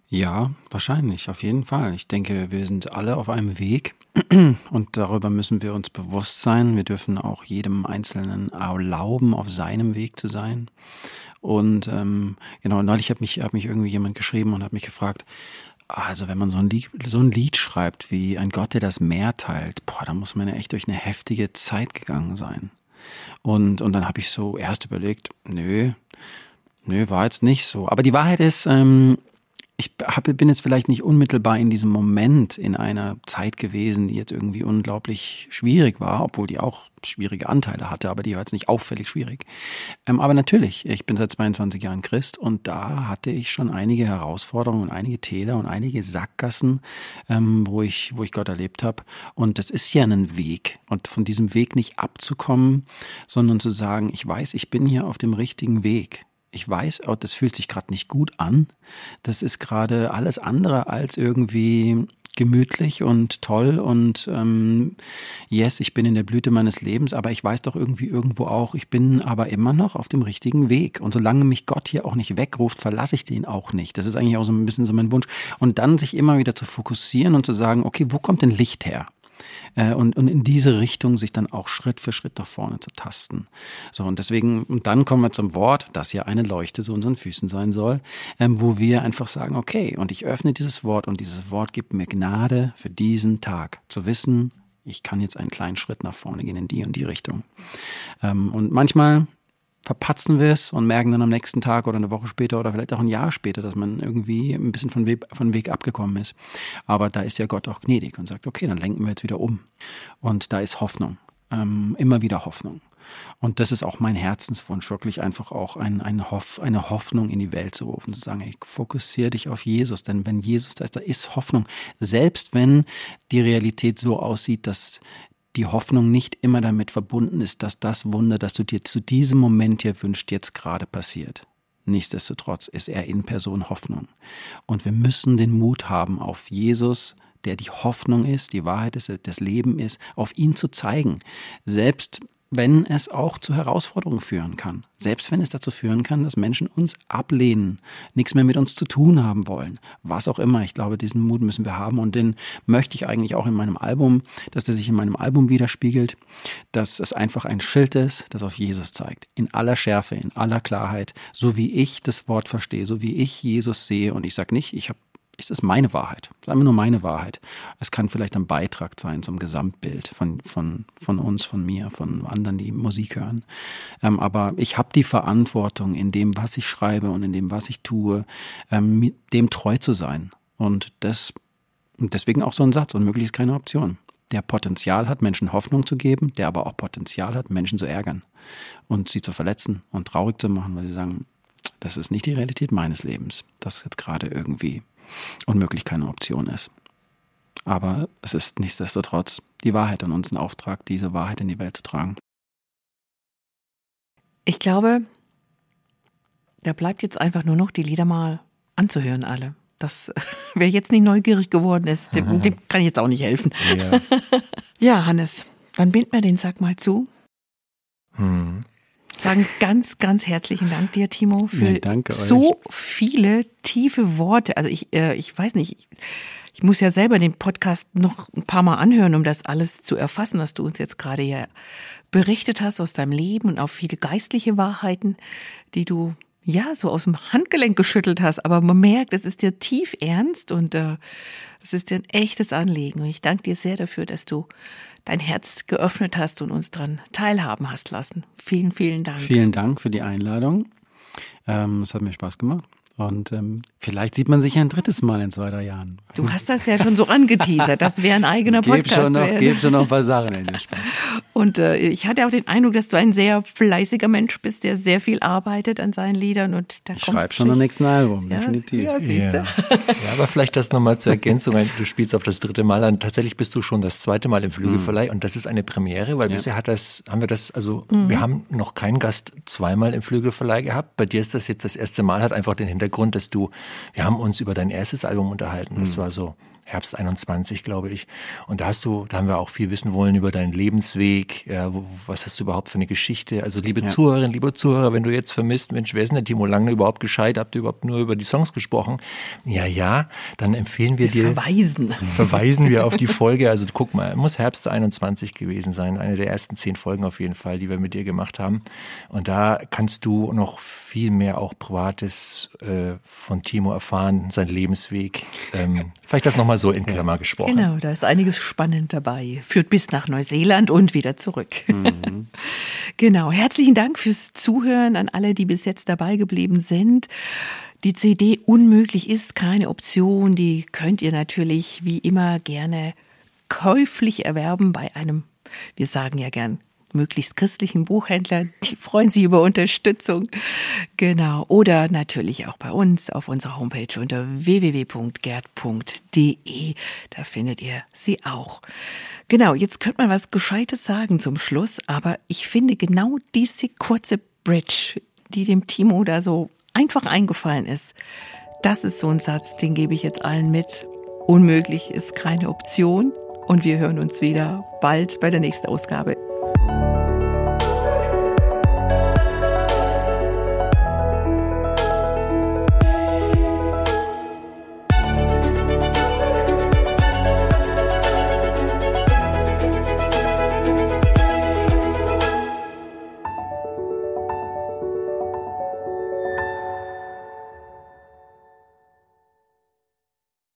Ja, wahrscheinlich, auf jeden Fall. Ich denke, wir sind alle auf einem Weg und darüber müssen wir uns bewusst sein. Wir dürfen auch jedem Einzelnen erlauben, auf seinem Weg zu sein. Und ähm, genau, neulich hat mich, hat mich irgendwie jemand geschrieben und hat mich gefragt, also wenn man so ein, Lied, so ein Lied schreibt wie ein Gott, der das Meer teilt, boah, da muss man ja echt durch eine heftige Zeit gegangen sein. Und, und dann habe ich so erst überlegt, nö, nö, war jetzt nicht so. Aber die Wahrheit ist, ähm, ich hab, bin jetzt vielleicht nicht unmittelbar in diesem Moment in einer Zeit gewesen, die jetzt irgendwie unglaublich schwierig war, obwohl die auch schwierige Anteile hatte, aber die war jetzt nicht auffällig schwierig. Ähm, aber natürlich, ich bin seit 22 Jahren Christ und da hatte ich schon einige Herausforderungen und einige Täler und einige Sackgassen, ähm, wo, ich, wo ich Gott erlebt habe. Und das ist ja ein Weg. Und von diesem Weg nicht abzukommen, sondern zu sagen, ich weiß, ich bin hier auf dem richtigen Weg. Ich weiß, oh, das fühlt sich gerade nicht gut an. Das ist gerade alles andere als irgendwie gemütlich und toll und ähm, yes, ich bin in der Blüte meines Lebens, aber ich weiß doch irgendwie irgendwo auch, ich bin aber immer noch auf dem richtigen Weg. Und solange mich Gott hier auch nicht wegruft, verlasse ich den auch nicht. Das ist eigentlich auch so ein bisschen so mein Wunsch. Und dann sich immer wieder zu fokussieren und zu sagen, okay, wo kommt denn Licht her? Äh, und, und in diese Richtung sich dann auch Schritt für Schritt nach vorne zu tasten. So, und deswegen, und dann kommen wir zum Wort, das ja eine Leuchte so unseren Füßen sein soll, ähm, wo wir einfach sagen, okay, und ich öffne dieses Wort und dieses Wort gibt mir Gnade für diesen Tag, zu wissen, ich kann jetzt einen kleinen Schritt nach vorne gehen in die und die Richtung. Ähm, und manchmal verpatzen wir es und merken dann am nächsten Tag oder eine Woche später oder vielleicht auch ein Jahr später, dass man irgendwie ein bisschen von Weg, von Weg abgekommen ist. Aber da ist ja Gott auch gnädig und sagt, okay, dann lenken wir jetzt wieder um. Und da ist Hoffnung, ähm, immer wieder Hoffnung. Und das ist auch mein Herzenswunsch, wirklich einfach auch ein, ein Hoff, eine Hoffnung in die Welt zu rufen, zu sagen, ey, fokussiere dich auf Jesus, denn wenn Jesus da ist, da ist Hoffnung. Selbst wenn die Realität so aussieht, dass die Hoffnung nicht immer damit verbunden ist, dass das Wunder, das du dir zu diesem Moment hier wünscht, jetzt gerade passiert. Nichtsdestotrotz ist er in Person Hoffnung. Und wir müssen den Mut haben, auf Jesus, der die Hoffnung ist, die Wahrheit ist, das Leben ist, auf ihn zu zeigen. Selbst wenn es auch zu Herausforderungen führen kann. Selbst wenn es dazu führen kann, dass Menschen uns ablehnen, nichts mehr mit uns zu tun haben wollen. Was auch immer. Ich glaube, diesen Mut müssen wir haben und den möchte ich eigentlich auch in meinem Album, dass der sich in meinem Album widerspiegelt, dass es einfach ein Schild ist, das auf Jesus zeigt. In aller Schärfe, in aller Klarheit, so wie ich das Wort verstehe, so wie ich Jesus sehe. Und ich sage nicht, ich habe es ist meine Wahrheit. Es ist einfach nur meine Wahrheit. Es kann vielleicht ein Beitrag sein zum Gesamtbild von, von, von uns, von mir, von anderen, die Musik hören. Ähm, aber ich habe die Verantwortung, in dem, was ich schreibe und in dem, was ich tue, ähm, dem treu zu sein. Und das, deswegen auch so ein Satz, unmöglich ist keine Option. Der Potenzial hat, Menschen Hoffnung zu geben, der aber auch Potenzial hat, Menschen zu ärgern und sie zu verletzen und traurig zu machen, weil sie sagen, das ist nicht die Realität meines Lebens, das jetzt gerade irgendwie unmöglich keine Option ist. Aber es ist nichtsdestotrotz die Wahrheit und uns ein Auftrag, diese Wahrheit in die Welt zu tragen. Ich glaube, da bleibt jetzt einfach nur noch die Lieder mal anzuhören, alle. Das, wer jetzt nicht neugierig geworden ist, dem, dem kann ich jetzt auch nicht helfen. Ja. ja, Hannes, dann bind mir den Sack mal zu. Hm sagen ganz, ganz herzlichen Dank dir, Timo, für ja, so viele tiefe Worte. Also ich, äh, ich weiß nicht, ich, ich muss ja selber den Podcast noch ein paar Mal anhören, um das alles zu erfassen, was du uns jetzt gerade hier berichtet hast aus deinem Leben und auch viele geistliche Wahrheiten, die du ja so aus dem Handgelenk geschüttelt hast. Aber man merkt, es ist dir tief ernst und äh, es ist dir ein echtes Anliegen. Und ich danke dir sehr dafür, dass du dein Herz geöffnet hast und uns daran teilhaben hast lassen. Vielen, vielen Dank. Vielen Dank für die Einladung. Ähm, es hat mir Spaß gemacht. Und ähm, vielleicht sieht man sich ein drittes Mal in zwei, drei Jahren. Du hast das ja schon so angeteasert. Das wäre ein eigener es Podcast. Schon noch, gibt schon noch ein paar Sachen in den Spaß. Und äh, ich hatte auch den Eindruck, dass du ein sehr fleißiger Mensch bist, der sehr viel arbeitet an seinen Liedern. Und da ich schreibe schon am nächsten Album, ja, definitiv. Ja, siehst du. Ja. ja, aber vielleicht das nochmal zur Ergänzung. Du spielst auf das dritte Mal an. Tatsächlich bist du schon das zweite Mal im Flügelverleih mhm. und das ist eine Premiere, weil ja. bisher hat das, haben wir das, also mhm. wir haben noch keinen Gast zweimal im Flügelverleih gehabt. Bei dir ist das jetzt das erste Mal, hat einfach den Hintergrund, dass du, wir haben uns über dein erstes Album unterhalten. Das mhm. war so Herbst 21, glaube ich. Und da hast du, da haben wir auch viel wissen wollen über deinen Lebensweg. Ja, wo, was hast du überhaupt für eine Geschichte? Also liebe ja. Zuhörerinnen, liebe Zuhörer, wenn du jetzt vermisst, Mensch, wer ist denn der Timo Lange überhaupt gescheit? Habt ihr überhaupt nur über die Songs gesprochen? Ja, ja, dann empfehlen wir, wir dir. Verweisen. Verweisen wir auf die Folge. Also guck mal, muss Herbst 21 gewesen sein. Eine der ersten zehn Folgen auf jeden Fall, die wir mit dir gemacht haben. Und da kannst du noch viel mehr auch Privates äh, von Timo erfahren, sein Lebensweg. Ähm, vielleicht das nochmal so in Klammer gesprochen. Genau, da ist einiges spannend dabei. Führt bis nach Neuseeland und wieder zurück. Mhm. genau, herzlichen Dank fürs Zuhören an alle, die bis jetzt dabei geblieben sind. Die CD Unmöglich ist keine Option. Die könnt ihr natürlich wie immer gerne käuflich erwerben bei einem, wir sagen ja gern, möglichst christlichen Buchhändler, die freuen sich über Unterstützung. Genau. Oder natürlich auch bei uns auf unserer Homepage unter www.gerd.de. Da findet ihr sie auch. Genau, jetzt könnte man was Gescheites sagen zum Schluss, aber ich finde genau diese kurze Bridge, die dem Timo da so einfach eingefallen ist, das ist so ein Satz, den gebe ich jetzt allen mit. Unmöglich ist keine Option. Und wir hören uns wieder bald bei der nächsten Ausgabe